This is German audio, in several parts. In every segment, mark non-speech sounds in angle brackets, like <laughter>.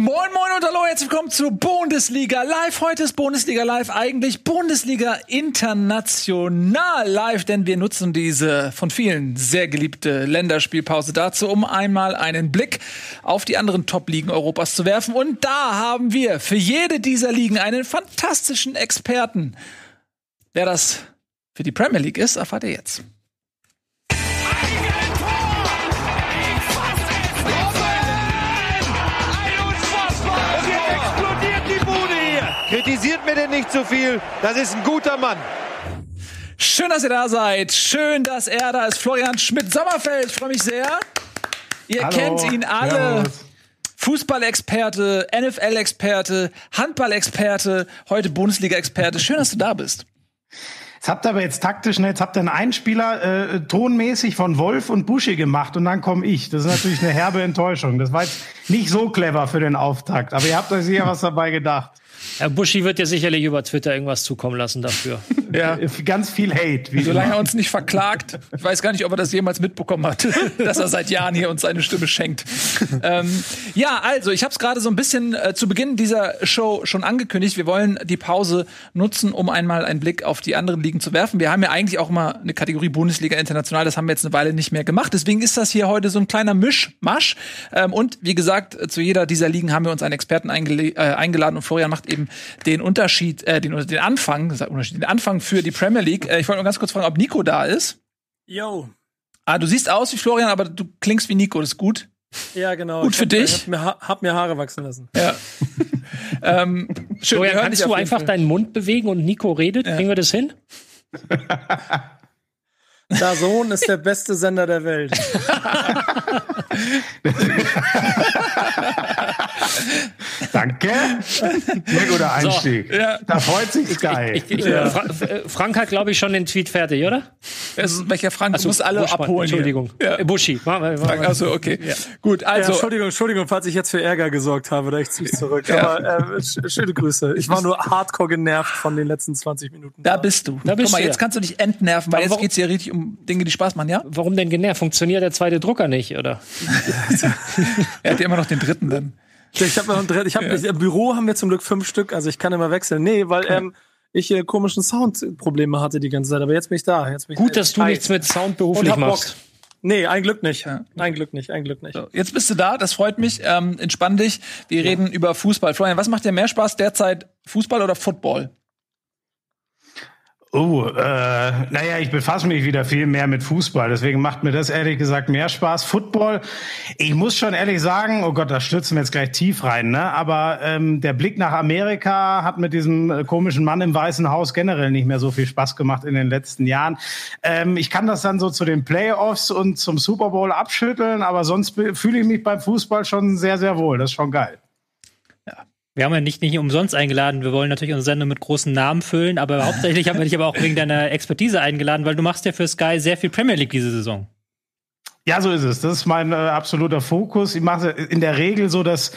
Moin Moin und hallo, herzlich willkommen zu Bundesliga Live. Heute ist Bundesliga Live eigentlich Bundesliga International Live, denn wir nutzen diese von vielen sehr geliebte Länderspielpause dazu, um einmal einen Blick auf die anderen Top-Ligen Europas zu werfen. Und da haben wir für jede dieser Ligen einen fantastischen Experten. Wer das für die Premier League ist, erfahrt ihr jetzt. Kritisiert mir denn nicht zu viel. Das ist ein guter Mann. Schön, dass ihr da seid. Schön, dass er da ist. Florian Schmidt-Sommerfeld. Ich freue mich sehr. Ihr Hallo. kennt ihn alle. Servus. Fußballexperte, NFL-Experte, Handball-Experte, heute Bundesliga-Experte. Schön, dass du da bist. Jetzt habt ihr aber jetzt taktisch, ne, jetzt habt ihr einen Einspieler äh, tonmäßig von Wolf und Buschi gemacht und dann komme ich. Das ist natürlich eine herbe Enttäuschung. Das war jetzt nicht so clever für den Auftakt, aber ihr habt euch sicher was dabei gedacht. Herr Buschi wird dir sicherlich über Twitter irgendwas zukommen lassen dafür. <laughs> Ja. Ganz viel Hate. Wie Solange immer. er uns nicht verklagt. Ich weiß gar nicht, ob er das jemals mitbekommen hat, <laughs> dass er seit Jahren hier uns seine Stimme schenkt. ähm, ja, also, ich habe es gerade so ein bisschen äh, zu Beginn dieser Show schon angekündigt. Wir wollen die Pause nutzen, um einmal einen Blick auf die anderen Ligen zu werfen. Wir haben ja eigentlich auch immer eine Kategorie Bundesliga International. Das haben wir jetzt eine Weile nicht mehr gemacht. Deswegen ist das hier heute so ein kleiner Mischmasch. Ähm, und wie gesagt, zu jeder dieser Ligen haben wir uns einen Experten äh, eingeladen. Und Florian macht eben den Unterschied, äh, den, den Anfang, den Anfang für die Premier League. Äh, ich wollte nur ganz kurz fragen, ob Nico da ist. Yo. Ah, du siehst aus wie Florian, aber du klingst wie Nico. Das ist gut. Ja, genau. Gut Ich für hab, dich. Ich hab mir, ha hab mir Haare wachsen lassen. Ja. <laughs> ähm, schön, Florian, kannst du einfach Fall. deinen Mund bewegen und Nico redet? Kriegen wir das hin? <laughs> Da Sohn ist der beste Sender der Welt. <laughs> <laughs> Danke. Sehr guter Einstieg. Ja. Da freut sich Sky. Ich, ich, Fra äh, Frank hat, glaube ich, schon den Tweet fertig, oder? Ist- welcher Frank? Du Achso, musst alle Buschmann, abholen. Entschuldigung. Ja. Äh, Buschi. Also, okay. Gut, ja, also. Entschuldigung, Entschuldigung, falls ich jetzt für Ärger gesorgt habe, da ich ziehe zurück. Ja. Aber äh, sch schöne Grüße. Ich war nur hardcore genervt von den letzten 20 Minuten. da bist du. Da bist Guck mal, du, jetzt ja. kannst du dich entnerven, weil Aber jetzt warum- geht's hier richtig um Dinge, die Spaß machen, ja? Warum denn genervt? Funktioniert der zweite Drucker nicht, oder? <laughs> Er hat ja immer noch den dritten dann. Ich habe noch ein Dre- ich hab, ich, im Büro haben wir zum Glück fünf Stück, also ich kann immer wechseln. Nee, weil ähm, ich äh, komischen Soundprobleme hatte die ganze Zeit, aber jetzt bin ich da. Jetzt bin ich Gut, dass du nichts mit Sound Und beruflich hab Bock. machst. Nee, ein Glück nicht. Ja. Ein Glück nicht, ein Glück nicht. So, jetzt bist du da, das freut mich. Ähm, entspann dich. Wir reden über Fußball. Florian, was macht dir mehr Spaß derzeit? Fußball oder Football? Oh, äh, naja, ich befasse mich wieder viel mehr mit Fußball, deswegen macht mir das ehrlich gesagt mehr Spaß. Football, ich muss schon ehrlich sagen, oh Gott, da stürzen wir jetzt gleich tief rein, ne? Aber ähm, der Blick nach Amerika hat mit diesem äh, komischen Mann im Weißen Haus generell nicht mehr so viel Spaß gemacht in den letzten Jahren. Ähm, ich kann das dann so zu den Playoffs und zum Super Bowl abschütteln, aber sonst fühle ich mich beim Fußball schon sehr, sehr wohl. Das ist schon geil. Wir haben ja nicht, nicht umsonst eingeladen. Wir wollen natürlich unsere Sendung mit großen Namen füllen, aber <laughs> hauptsächlich haben wir dich aber auch wegen deiner Expertise eingeladen, weil du machst ja für Sky sehr viel Premier League diese Saison. Ja, so ist es. Das ist mein äh, absoluter Fokus. Ich mache in der Regel so das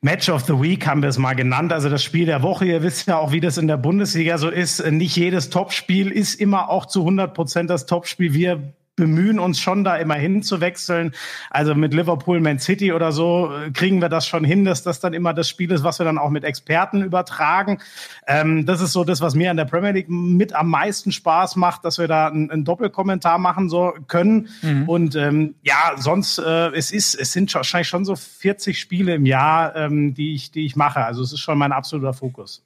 Match of the Week haben wir es mal genannt, also das Spiel der Woche. Ihr wisst ja auch, wie das in der Bundesliga so ist. Nicht jedes Topspiel ist immer auch zu 100 Prozent das Topspiel. Wir bemühen uns schon da immer hinzuwechseln. Also mit Liverpool, Man City oder so äh, kriegen wir das schon hin, dass das dann immer das Spiel ist, was wir dann auch mit Experten übertragen. Ähm, das ist so das, was mir an der Premier League mit am meisten Spaß macht, dass wir da einen, Doppelkommentar machen so können. Und ähm, ja, sonst äh, es ist es sind wahrscheinlich schon so 40 Spiele im Jahr, ähm, die ich die ich mache. Also es ist schon mein absoluter Fokus.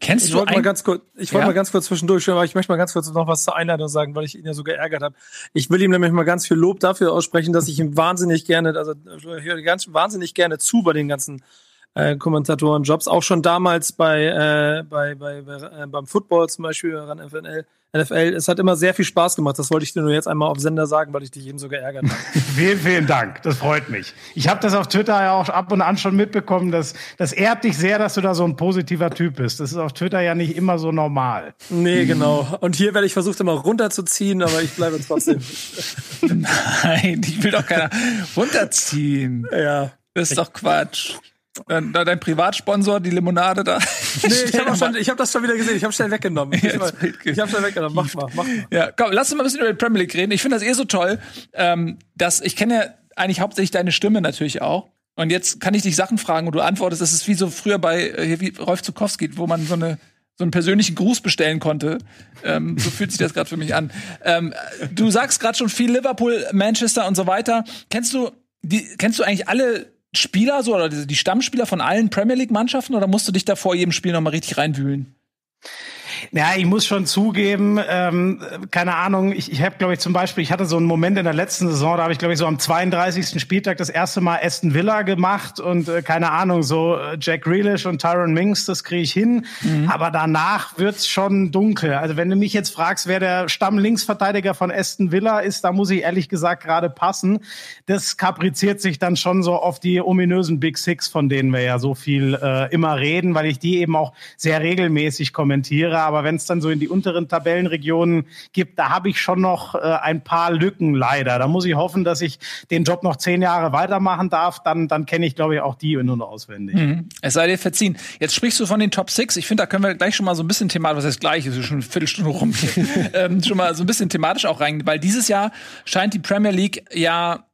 Kennst Ich du wollte mal ganz kurz, ich wollte Ja? mal ganz kurz zwischendurch, aber ich möchte mal ganz kurz noch was zur Einladung sagen, weil ich ihn ja so geärgert habe. Ich will ihm nämlich mal ganz viel Lob dafür aussprechen, dass ich ihm wahnsinnig gerne, also ich höre ganz wahnsinnig gerne zu bei den ganzen äh, Kommentatorenjobs, auch schon damals bei, äh, bei, bei, bei äh, beim Football zum Beispiel, ran FNL, NFL. Es hat immer sehr viel Spaß gemacht. Das wollte ich dir nur jetzt einmal auf Sender sagen, weil ich dich eben so geärgert habe. <laughs> Vielen, vielen Dank. Das freut mich. Ich habe das auf Twitter ja auch ab und an schon mitbekommen. Dass, das ehrt dich sehr, dass du da so ein positiver Typ bist. Das ist auf Twitter ja nicht immer so normal. Nee, genau. Und hier werde ich versucht, immer runterzuziehen, aber ich bleibe trotzdem. <laughs> Nein, ich will doch keiner runterziehen. ja. Das ist doch Quatsch. Dein, dein Privatsponsor, die Limonade da. <laughs> Nee, ich habe schon, ich hab das schon wieder gesehen. Ich habe schnell weggenommen. Ich, wird ich habe schnell weggenommen. Mach mal, mach mal. Ja, komm, lass uns mal ein bisschen über die Premier League reden. Ich finde das eh so toll, ähm, dass ich kenne ja eigentlich hauptsächlich deine Stimme natürlich auch. Und jetzt kann ich dich Sachen fragen und du antwortest, das ist wie so früher bei äh, wie Rolf Zukowski, wo man so eine so einen persönlichen Gruß bestellen konnte. Ähm, so fühlt sich das gerade für mich an. Ähm, du sagst gerade schon viel Liverpool, Manchester und so weiter. Kennst du die, kennst du eigentlich alle Spieler so oder die Stammspieler von allen Premier League Mannschaften oder musst du dich da vor jedem Spiel noch mal richtig reinwühlen? Ja, ich muss schon zugeben, ähm, keine Ahnung, ich, ich habe, glaube ich, zum Beispiel, ich hatte so einen Moment in der letzten Saison, da habe ich, glaube ich, so am 32. Spieltag das erste Mal Aston Villa gemacht und äh, keine Ahnung, so äh, Jack Grealish und Tyron Minks, das kriege ich hin. Mhm. Aber danach wird's schon dunkel. Also wenn du mich jetzt fragst, wer der Stamm-Linksverteidiger von Aston Villa ist, da muss ich ehrlich gesagt gerade passen. Das kapriziert sich dann schon so auf die ominösen Big Six, von denen wir ja so viel äh, immer reden, weil ich die eben auch sehr regelmäßig kommentiere aber wenn es dann so in die unteren Tabellenregionen gibt, da habe ich schon noch äh, ein paar Lücken leider. Da muss ich hoffen, dass ich den Job noch zehn Jahre weitermachen darf. Dann, dann kenne ich, glaube ich, auch die nur noch auswendig. Mhm. Es sei dir verziehen. Jetzt sprichst du von den Top Six. Ich finde, da können wir gleich schon mal so ein bisschen thematisch, was heißt gleich, ist schon eine Viertelstunde rum, <laughs> ähm, schon mal so ein bisschen thematisch auch rein, weil dieses Jahr scheint die Premier League ja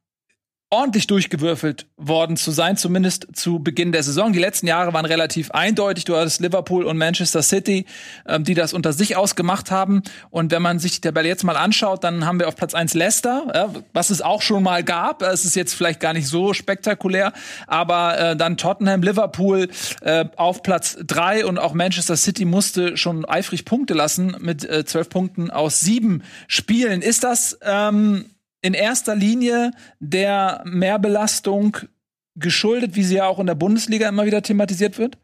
ordentlich durchgewürfelt worden zu sein, zumindest zu Beginn der Saison. Die letzten Jahre waren relativ eindeutig. Du hattest Liverpool und Manchester City, ähm, die das unter sich ausgemacht haben. Und wenn man sich die Tabelle jetzt mal anschaut, dann haben wir auf Platz eins Leicester, ja, was es auch schon mal gab. Es ist jetzt vielleicht gar nicht so spektakulär, aber äh, dann Tottenham, Liverpool äh, auf Platz drei und auch Manchester City musste schon eifrig Punkte lassen mit äh, zwölf Punkten aus sieben Spielen. Ist das ähm, in erster Linie der Mehrbelastung geschuldet, wie sie ja auch in der Bundesliga immer wieder thematisiert wird?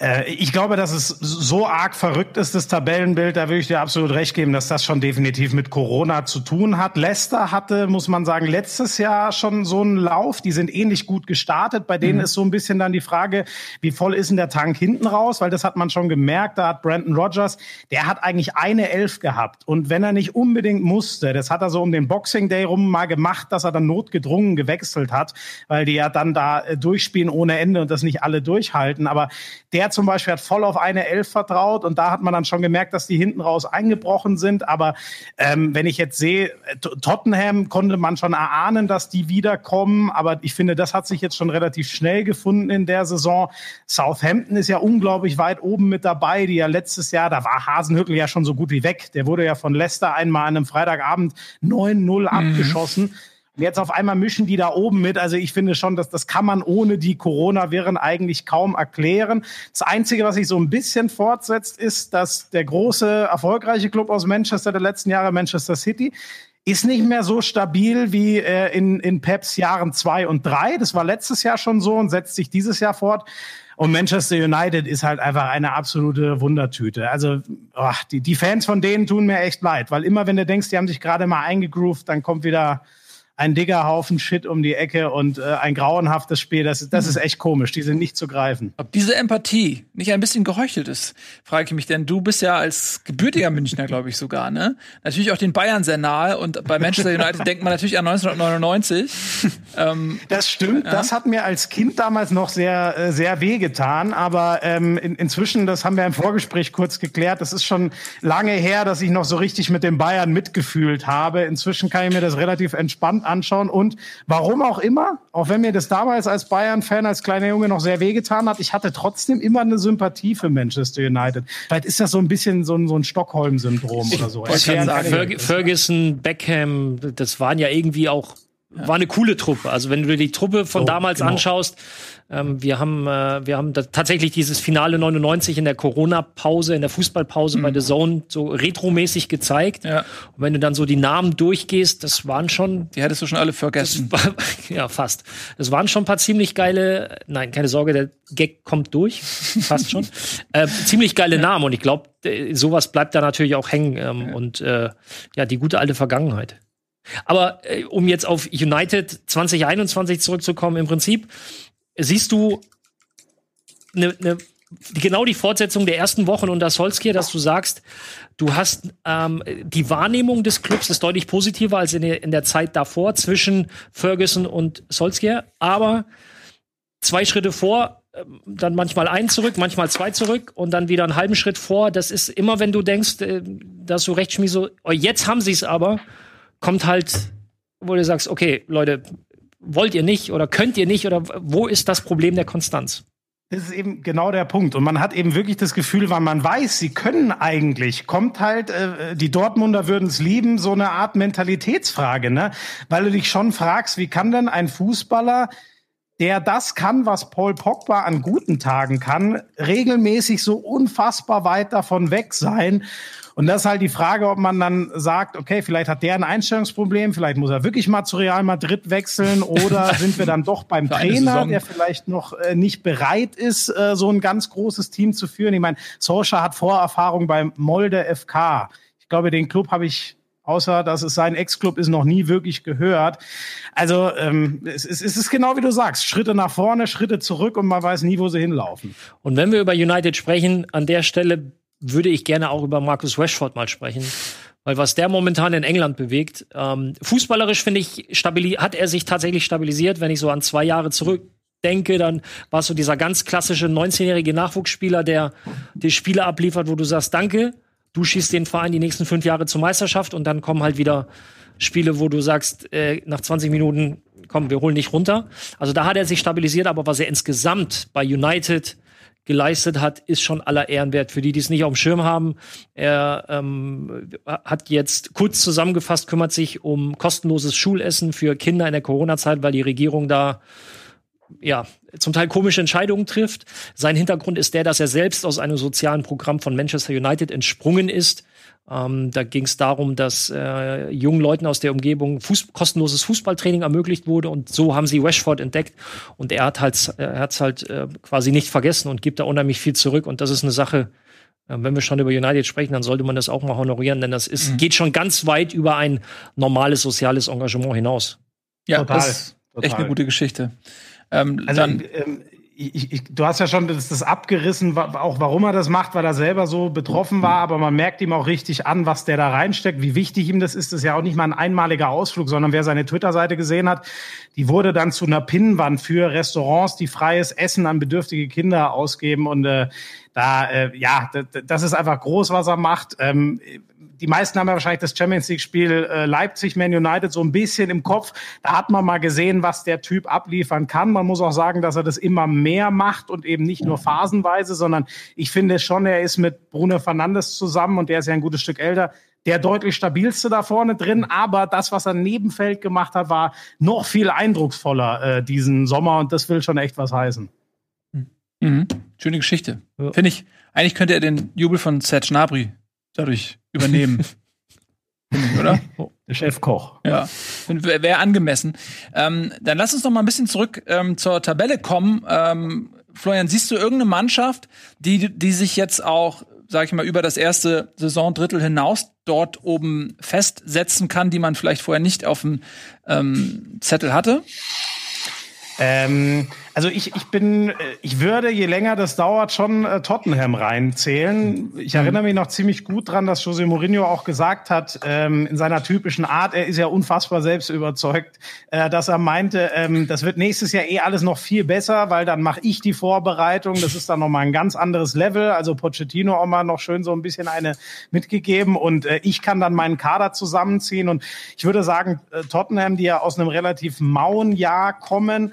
Äh, ich glaube, dass es so arg verrückt ist, das Tabellenbild, da würde ich dir absolut recht geben, dass das schon definitiv mit Corona zu tun hat. Leicester hatte, muss man sagen, letztes Jahr schon so einen Lauf. Die sind ähnlich gut gestartet. Bei denen mhm. ist so ein bisschen dann die Frage, wie voll ist denn der Tank hinten raus? Weil das hat man schon gemerkt. Da hat Brandon Rogers, der hat eigentlich eine Elf gehabt. Und wenn er nicht unbedingt musste, das hat er so um den Boxing Day rum mal gemacht, dass er dann notgedrungen gewechselt hat, weil die ja dann da äh, durchspielen ohne Ende und das nicht alle durchhalten. Aber der zum Beispiel hat voll auf eine Elf vertraut und da hat man dann schon gemerkt, dass die hinten raus eingebrochen sind. Aber ähm, wenn ich jetzt sehe, Tottenham konnte man schon erahnen, dass die wiederkommen. Aber ich finde, das hat sich jetzt schon relativ schnell gefunden in der Saison. Southampton ist ja unglaublich weit oben mit dabei, die ja letztes Jahr, da war Hasenhüttel ja schon so gut wie weg. Der wurde ja von Leicester einmal an einem Freitagabend 9-0 mhm. abgeschossen. Und jetzt auf einmal mischen die da oben mit. Also ich finde schon, dass das kann man ohne die Corona-Viren eigentlich kaum erklären. Das Einzige, was sich so ein bisschen fortsetzt, ist, dass der große, erfolgreiche Club aus Manchester der letzten Jahre, Manchester City, ist nicht mehr so stabil wie äh, in, in Peps Jahren zwei und drei. Das war letztes Jahr schon so und setzt sich dieses Jahr fort. Und Manchester United ist halt einfach eine absolute Wundertüte. Also oh, die, die Fans von denen tun mir echt leid, weil immer wenn du denkst, die haben sich gerade mal eingegroovt, dann kommt wieder ein dicker Haufen Shit um die Ecke und äh, ein grauenhaftes Spiel. Das, das ist echt komisch. Die sind nicht zu greifen. Ob diese Empathie nicht ein bisschen geheuchelt ist, frage ich mich, denn du bist ja als gebürtiger Münchner, glaube ich sogar, ne? Natürlich auch den Bayern sehr nahe und bei Manchester United denkt man natürlich an 1999. <laughs> ähm, das stimmt. Ja. Das hat mir als Kind damals noch sehr, äh, sehr wehgetan. Aber ähm, in, inzwischen, das haben wir im Vorgespräch kurz geklärt, das ist schon lange her, dass ich noch so richtig mit den Bayern mitgefühlt habe. Inzwischen kann ich mir das relativ entspannt anschauen. Und warum auch immer, auch wenn mir das damals als Bayern-Fan, als kleiner Junge noch sehr wehgetan hat, ich hatte trotzdem immer eine Sympathie für Manchester United. Vielleicht ist das so ein bisschen so ein, so ein Stockholm-Syndrom oder so. Ich kann sagen, Ferguson, Beckham, das waren ja irgendwie auch war eine coole Truppe. Also wenn du dir die Truppe von so, damals genau. anschaust, ähm, wir haben, äh, wir haben tatsächlich dieses Finale 99 in der Corona-Pause, in der Fußballpause mhm. bei The Zone so retromäßig gezeigt. Ja. Und wenn du dann so die Namen durchgehst, das waren schon. Die hättest du schon alle vergessen. War, <laughs> ja, fast. Das waren schon ein paar ziemlich geile, nein, keine Sorge, der Gag kommt durch. fast schon. <laughs> Äh, ziemlich geile ja. Namen und ich glaube, sowas bleibt da natürlich auch hängen. Ähm, ja. Und äh, ja, die gute alte Vergangenheit. Aber äh, um jetzt auf United 2021 zurückzukommen, im Prinzip siehst du ne, ne, genau die Fortsetzung der ersten Wochen unter Solskjaer, dass du sagst, du hast ähm, die Wahrnehmung des Clubs ist deutlich positiver als in der, in der Zeit davor zwischen Ferguson und Solskjaer, aber zwei Schritte vor, ähm, dann manchmal ein zurück, manchmal zwei zurück und dann wieder einen halben Schritt vor. Das ist immer, wenn du denkst, äh, dass du recht so, oh, jetzt haben sie es aber, kommt halt, wo du sagst, okay, Leute, wollt ihr nicht oder könnt ihr nicht oder wo ist das Problem der Konstanz? Das ist eben genau der Punkt. Und man hat eben wirklich das Gefühl, weil man weiß, sie können eigentlich, kommt halt, äh, die Dortmunder würden es lieben, so eine Art Mentalitätsfrage, ne? Weil du dich schon fragst, wie kann denn ein Fußballer, der das kann, was Paul Pogba an guten Tagen kann, regelmäßig so unfassbar weit davon weg sein? Und das ist halt die Frage, ob man dann sagt, okay, vielleicht hat der ein Einstellungsproblem, vielleicht muss er wirklich mal zu Real Madrid wechseln <laughs> oder sind wir dann doch beim Trainer, der vielleicht noch äh, nicht bereit ist, äh, so ein ganz großes Team zu führen. Ich meine, Solskjaer hat Vorerfahrung beim Molde FK. Ich glaube, den Club habe ich außer dass es sein Ex-Club ist, noch nie wirklich gehört. Also ähm, es, es, es ist genau wie du sagst, Schritte nach vorne, Schritte zurück und man weiß nie, wo sie hinlaufen. Und wenn wir über United sprechen, an der Stelle würde ich gerne auch über Marcus Rashford mal sprechen. Weil was der momentan in England bewegt, ähm, fußballerisch finde ich, hat er sich tatsächlich stabilisiert. Wenn ich so an zwei Jahre zurückdenke, dann war es so dieser ganz klassische 19-jährige Nachwuchsspieler, der die Spiele abliefert, wo du sagst, danke, du schießt den Verein die nächsten fünf Jahre zur Meisterschaft und dann kommen halt wieder Spiele, wo du sagst, äh, nach 20 Minuten, komm, wir holen nicht runter. Also da hat er sich stabilisiert, aber was er insgesamt bei United geleistet hat, ist schon aller Ehren wert. Für die, die es nicht auf dem Schirm haben, er ähm, hat jetzt kurz zusammengefasst, kümmert sich um kostenloses Schulessen für Kinder in der Corona-Zeit, weil die Regierung da ja, zum Teil komische Entscheidungen trifft. Sein Hintergrund ist der, dass er selbst aus einem sozialen Programm von Manchester United entsprungen ist ähm, da ging es darum, dass äh, jungen Leuten aus der Umgebung Fuß kostenloses Fußballtraining ermöglicht wurde und so haben sie Rashford entdeckt und er hat halt, er hat's halt äh, quasi nicht vergessen und gibt da unheimlich viel zurück und das ist eine Sache, äh, wenn wir schon über United sprechen, dann sollte man das auch mal honorieren, denn das ist, mhm. geht schon ganz weit über ein normales soziales Engagement hinaus. Ja, total. Das ist total. echt eine gute Geschichte. Ähm, also, dann, ähm, ich, ich, du hast ja schon das, das abgerissen, auch warum er das macht, weil er selber so betroffen war, aber man merkt ihm auch richtig an, was der da reinsteckt, wie wichtig ihm das ist. Das ist ja auch nicht mal ein einmaliger Ausflug, sondern wer seine Twitter-Seite gesehen hat, die wurde dann zu einer Pinnwand für Restaurants, die freies Essen an bedürftige Kinder ausgeben und äh, da, äh, ja, das ist einfach groß, was er macht. Ähm, die meisten haben ja wahrscheinlich das Champions League-Spiel äh, Leipzig, Man United so ein bisschen im Kopf. Da hat man mal gesehen, was der Typ abliefern kann. Man muss auch sagen, dass er das immer mehr macht und eben nicht nur phasenweise, sondern ich finde schon, er ist mit Bruno Fernandes zusammen und der ist ja ein gutes Stück älter der deutlich stabilste da vorne drin, aber das, was er neben Feld gemacht hat, war noch viel eindrucksvoller äh, diesen Sommer und das will schon echt was heißen. Mhm. Schöne Geschichte. Ja. Finde ich, eigentlich könnte er den Jubel von Serge Gnabry dadurch übernehmen. <laughs> oder? Der Chefkoch. Ja, wäre angemessen. Ähm, dann lass uns noch mal ein bisschen zurück ähm, zur Tabelle kommen. Ähm, Florian, siehst du irgendeine Mannschaft, die, die sich jetzt auch, sag ich mal, über das erste Saisondrittel hinaus dort oben festsetzen kann, die man vielleicht vorher nicht auf dem ähm, Zettel hatte? Ähm, also ich, ich bin, äh, ich würde, je länger das dauert, schon äh, Tottenham reinzählen. Ich mhm. erinnere mich noch ziemlich gut dran, dass Jose Mourinho auch gesagt hat, ähm, in seiner typischen Art, er ist ja unfassbar selbst überzeugt, äh, dass er meinte, ähm, das wird nächstes Jahr eh alles noch viel besser, weil dann mache ich die Vorbereitung. Das ist dann nochmal ein ganz anderes Level. Also Pochettino auch mal noch schön so ein bisschen eine mitgegeben und äh, ich kann dann meinen Kader zusammenziehen. Und ich würde sagen, äh, Tottenham, die ja aus einem relativ mauen Jahr kommen,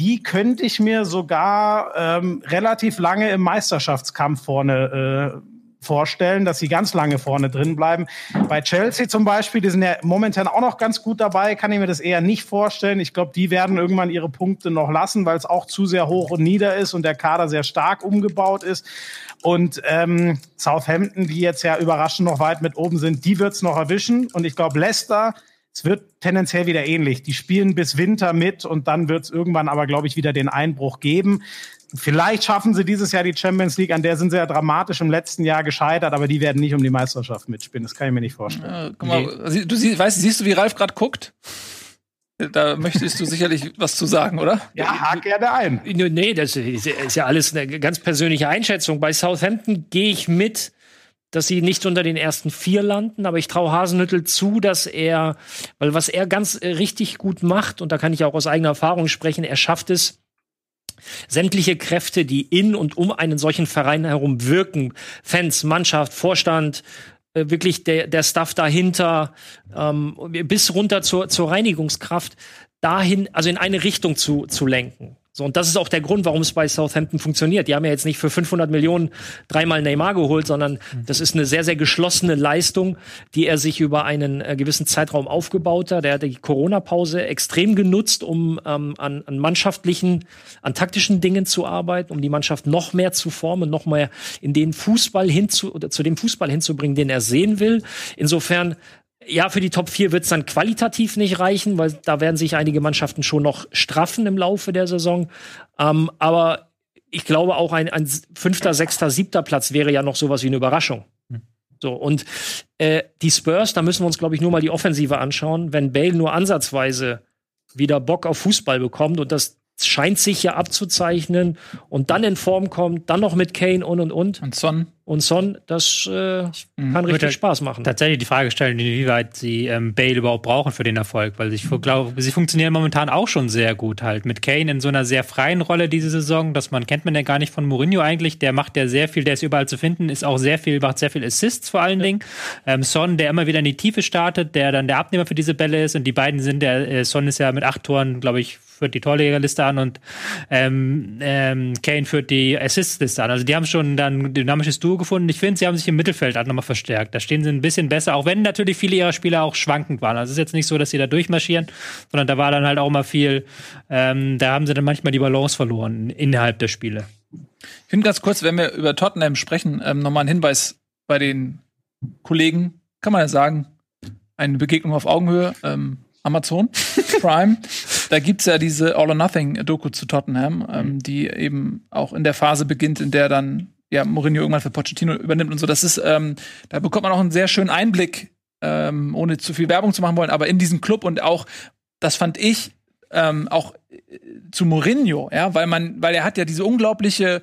die könnte ich mir sogar ähm, relativ lange im Meisterschaftskampf vorne äh, vorstellen, dass sie ganz lange vorne drin bleiben. Bei Chelsea zum Beispiel, die sind ja momentan auch noch ganz gut dabei, kann ich mir das eher nicht vorstellen. Ich glaube, die werden irgendwann ihre Punkte noch lassen, weil es auch zu sehr hoch und nieder ist und der Kader sehr stark umgebaut ist. Und ähm, Southampton, die jetzt ja überraschend noch weit mit oben sind, die wird's noch erwischen. Und ich glaube, Leicester es wird tendenziell wieder ähnlich. Die spielen bis Winter mit und dann wird es irgendwann aber, glaube ich, wieder den Einbruch geben. Vielleicht schaffen sie dieses Jahr die Champions League, an der sind sie ja dramatisch im letzten Jahr gescheitert, aber die werden nicht um die Meisterschaft mitspielen. Das kann ich mir nicht vorstellen. Äh, guck mal, nee. du sie, weißt, siehst du, wie Ralf gerade guckt? Da möchtest du sicherlich <laughs> was zu sagen, oder? Ja, hak gerne ein. Nee, das ist ja alles eine ganz persönliche Einschätzung. Bei Southampton gehe ich mit dass sie nicht unter den ersten vier landen, aber ich traue Hasenhüttel zu, dass er, weil was er ganz äh, richtig gut macht, und da kann ich auch aus eigener Erfahrung sprechen, er schafft es, sämtliche Kräfte, die in und um einen solchen Verein herum wirken, Fans, Mannschaft, Vorstand, äh, wirklich der, der Staff dahinter, ähm, bis runter zur, zur Reinigungskraft, dahin, also in eine Richtung zu, zu lenken. So, und das ist auch der Grund, warum es bei Southampton funktioniert. Die haben ja jetzt nicht für 500 Millionen dreimal Neymar geholt, sondern das ist eine sehr, sehr geschlossene Leistung, die er sich über einen äh, gewissen Zeitraum aufgebaut hat. Er hat die Corona-Pause extrem genutzt, um ähm, an, an mannschaftlichen, an taktischen Dingen zu arbeiten, um die Mannschaft noch mehr zu formen, noch mehr in den Fußball hinzu, oder zu dem Fußball hinzubringen, den er sehen will. Insofern ja, für die Top 4 wird es dann qualitativ nicht reichen, weil da werden sich einige Mannschaften schon noch straffen im Laufe der Saison. Ähm, aber ich glaube, auch ein, ein fünfter, sechster, siebter Platz wäre ja noch sowas wie eine Überraschung. So, und äh, die Spurs, da müssen wir uns, glaube ich, nur mal die Offensive anschauen. Wenn Bale nur ansatzweise wieder Bock auf Fußball bekommt und das scheint sich ja abzuzeichnen und dann in Form kommt, dann noch mit Kane und und und. Und Son. Und Son, das äh, Mhm. kann richtig Spaß machen. tatsächlich die Frage stellen, inwieweit sie ähm, Bale überhaupt brauchen für den Erfolg, weil ich glaube, sie funktionieren momentan auch schon sehr gut halt mit Kane in so einer sehr freien Rolle diese Saison, dass man kennt man ja gar nicht von Mourinho eigentlich, der macht ja sehr viel, der ist überall zu finden, ist auch sehr viel, macht sehr viel Assists vor allen Dingen. Ähm, Son, der immer wieder in die Tiefe startet, der dann der Abnehmer für diese Bälle ist und die beiden sind, der äh, Son ist ja mit acht Toren, glaube ich, führt die Torjägerliste an und ähm, ähm, Kane führt die Assist-Liste an. Also die haben schon dann ein dynamisches Duo gefunden. Ich finde, sie haben sich im Mittelfeld auch nochmal verstärkt. Da stehen sie ein bisschen besser, auch wenn natürlich viele ihrer Spieler auch schwankend waren. Also es ist jetzt nicht so, dass sie da durchmarschieren, sondern da war dann halt auch mal viel, ähm, da haben sie dann manchmal die Balance verloren innerhalb der Spiele. Ich finde ganz kurz, wenn wir über Tottenham sprechen, ähm, nochmal ein Hinweis bei den Kollegen, kann man ja sagen, eine Begegnung auf Augenhöhe, ähm, Amazon Prime. Da gibt's ja diese All or Nothing Doku zu Tottenham, ähm, die eben auch in der Phase beginnt, in der dann ja Mourinho irgendwann für Pochettino übernimmt und so. Das ist, ähm, da bekommt man auch einen sehr schönen Einblick, ähm, ohne zu viel Werbung zu machen wollen, aber in diesen Club und auch, das fand ich ähm, auch äh, zu Mourinho, ja, weil man, weil er hat ja diese unglaubliche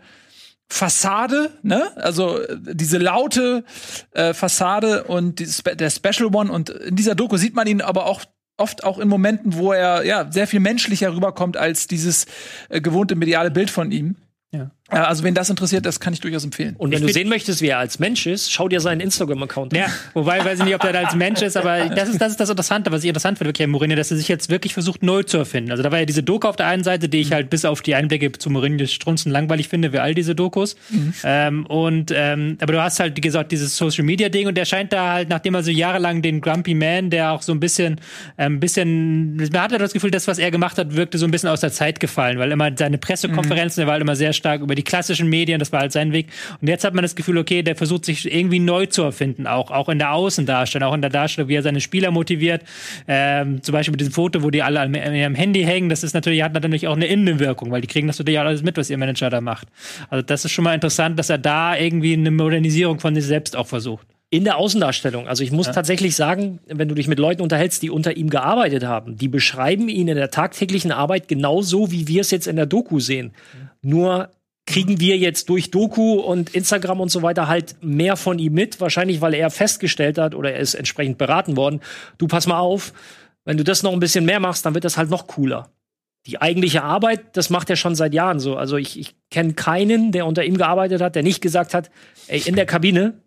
Fassade, ne? Also äh, diese laute äh, Fassade und die der Special One und in dieser Doku sieht man ihn aber auch oft auch in Momenten, wo er ja sehr viel menschlicher rüberkommt als dieses äh, gewohnte mediale Bild von ihm. Ja. Äh, also wen das interessiert, das kann ich durchaus empfehlen. Und wenn du sehen möchtest, wie er als Mensch ist, schau dir seinen Instagram-Account an. Ja, wobei weiß ich nicht, ob der da als Mensch ist, aber <laughs> das ist das, ist das Interessante, was ich interessant finde, wirklich an Mourinho, dass er sich jetzt wirklich versucht, neu zu erfinden. Also da war ja diese Doku auf der einen Seite, die ich halt bis auf die Einblicke zu Mourinho strunzen langweilig finde, wie all diese Dokus. Ähm, und ähm, aber du hast halt, wie gesagt, dieses Social Media Ding und der scheint da halt, nachdem er so jahrelang den Grumpy Man, der auch so ein bisschen, ähm, bisschen, man hatte das Gefühl, das, was er gemacht hat, wirkte so ein bisschen aus der Zeit gefallen, weil immer seine Pressekonferenzen, der war halt immer sehr stark über die klassischen Medien, das war halt sein Weg. Und jetzt hat man das Gefühl, okay, der versucht sich irgendwie neu zu erfinden, auch, auch in der Außendarstellung, auch in der Darstellung, wie er seine Spieler motiviert. Ähm, zum Beispiel mit diesem Foto, wo die alle am, am Handy hängen, das ist natürlich, hat natürlich auch eine Innenwirkung, weil die kriegen das natürlich auch alles mit, was ihr Manager da macht. Also das ist schon mal interessant, dass er da irgendwie eine Modernisierung von sich selbst auch versucht. In der Außendarstellung. Also ich muss tatsächlich sagen, wenn du dich mit Leuten unterhältst, die unter ihm gearbeitet haben, die beschreiben ihn in der tagtäglichen Arbeit genauso, wie wir es jetzt in der Doku sehen. Nur kriegen wir jetzt durch Doku und Instagram und so weiter halt mehr von ihm mit. Wahrscheinlich, weil er festgestellt hat oder er ist entsprechend beraten worden. Du pass mal auf, wenn du das noch ein bisschen mehr machst, dann wird das halt noch cooler. Die eigentliche Arbeit, das macht er schon seit Jahren so. Also ich, ich kenne keinen, der unter ihm gearbeitet hat, der nicht gesagt hat, ey, in der Kabine,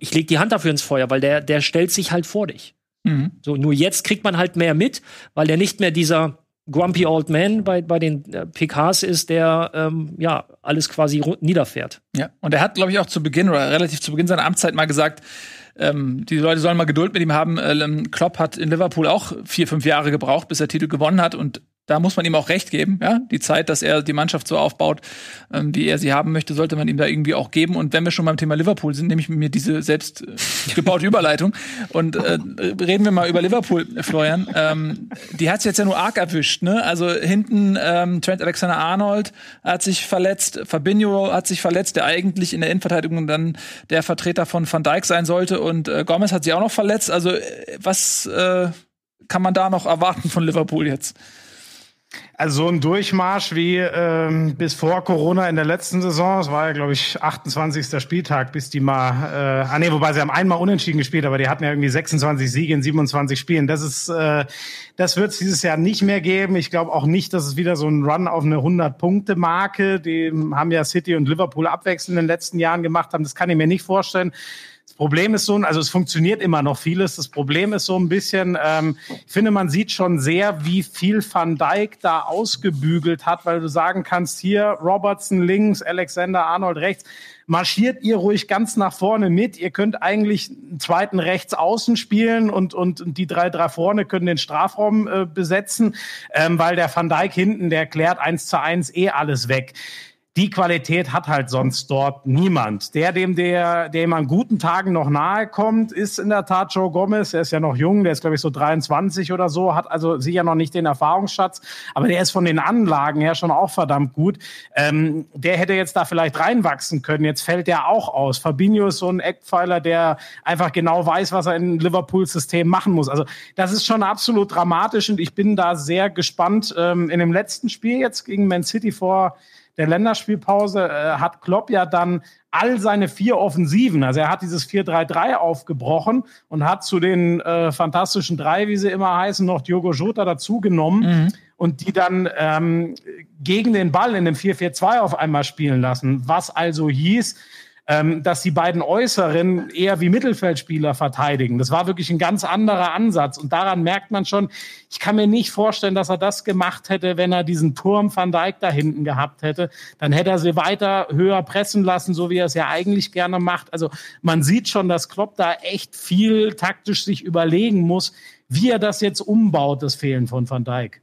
ich leg die Hand dafür ins Feuer, weil der, der stellt sich halt vor dich. Mhm. So, nur jetzt kriegt man halt mehr mit, weil der nicht mehr dieser Grumpy Old Man bei, bei den äh, PKs ist, der ähm, ja alles quasi niederfährt. Ja, und er hat, glaube ich, auch zu Beginn oder relativ zu Beginn seiner Amtszeit mal gesagt, ähm, die Leute sollen mal Geduld mit ihm haben. Ähm, Klopp hat in Liverpool auch vier, fünf Jahre gebraucht, bis er Titel gewonnen hat und da muss man ihm auch recht geben, ja. Die Zeit, dass er die Mannschaft so aufbaut, ähm, wie er sie haben möchte, sollte man ihm da irgendwie auch geben. Und wenn wir schon beim Thema Liverpool sind, nehme ich mir diese selbst äh, <laughs> gebaute Überleitung und äh, reden wir mal über Liverpool, Florian. Ähm, die hat's jetzt ja nur arg erwischt, ne? Also hinten ähm, Trent Alexander-Arnold hat sich verletzt, Fabinho hat sich verletzt, der eigentlich in der Innenverteidigung dann der Vertreter von Van Dijk sein sollte und äh, Gomez hat sich auch noch verletzt. Also äh, was äh, kann man da noch erwarten von Liverpool jetzt? Also so ein Durchmarsch wie ähm, bis vor Corona in der letzten Saison. Es war ja, glaube ich, 28. Spieltag, bis die mal, äh, ah nee, wobei sie haben einmal unentschieden gespielt, aber die hatten ja irgendwie 26 Siege in 27 Spielen. Das ist, äh, das wird es dieses Jahr nicht mehr geben. Ich glaube auch nicht, dass es wieder so ein Run auf eine 100-Punkte-Marke, die haben ja City und Liverpool abwechselnd in den letzten Jahren gemacht haben. Das kann ich mir nicht vorstellen. Problem ist so, also es funktioniert immer noch vieles. Das Problem ist so ein bisschen, ähm, ich finde, man sieht schon sehr, wie viel Van Dijk da ausgebügelt hat, weil du sagen kannst, hier Robertson links, Alexander Arnold rechts marschiert ihr ruhig ganz nach vorne mit. Ihr könnt eigentlich einen zweiten rechts außen spielen und, und, und die drei, drei vorne können den Strafraum äh, besetzen, ähm, weil der Van Dijk hinten, der klärt eins zu eins eh alles weg die Qualität hat halt sonst dort niemand. Der, dem der, dem an guten Tagen noch nahe kommt, ist in der Tat Joe Gomez. Er ist ja noch jung, der ist glaube ich so 23 oder so, hat also sicher noch nicht den Erfahrungsschatz, aber der ist von den Anlagen her schon auch verdammt gut. Ähm, der hätte jetzt da vielleicht reinwachsen können. Jetzt fällt der auch aus. Fabinho ist so ein Eckpfeiler, der einfach genau weiß, was er in Liverpools System machen muss. Also das ist schon absolut dramatisch und ich bin da sehr gespannt. Ähm, in dem letzten Spiel jetzt gegen Man City vor der Länderspielpause äh, hat Klopp ja dann all seine vier Offensiven, also er hat dieses 4-3-3 aufgebrochen und hat zu den äh, fantastischen drei, wie sie immer heißen, noch Diogo Jota dazugenommen mhm. und die dann ähm, gegen den Ball in dem 4-4-2 auf einmal spielen lassen. Was also hieß, ähm, dass die beiden Äußeren eher wie Mittelfeldspieler verteidigen. Das war wirklich ein ganz anderer Ansatz. Und daran merkt man schon, ich kann mir nicht vorstellen, dass er das gemacht hätte, wenn er diesen Turm Van Dijk da hinten gehabt hätte. Dann hätte er sie weiter höher pressen lassen, so wie er es ja eigentlich gerne macht. Also man sieht schon, dass Klopp da echt viel taktisch sich überlegen muss, wie er das jetzt umbaut, das Fehlen von Van Dijk.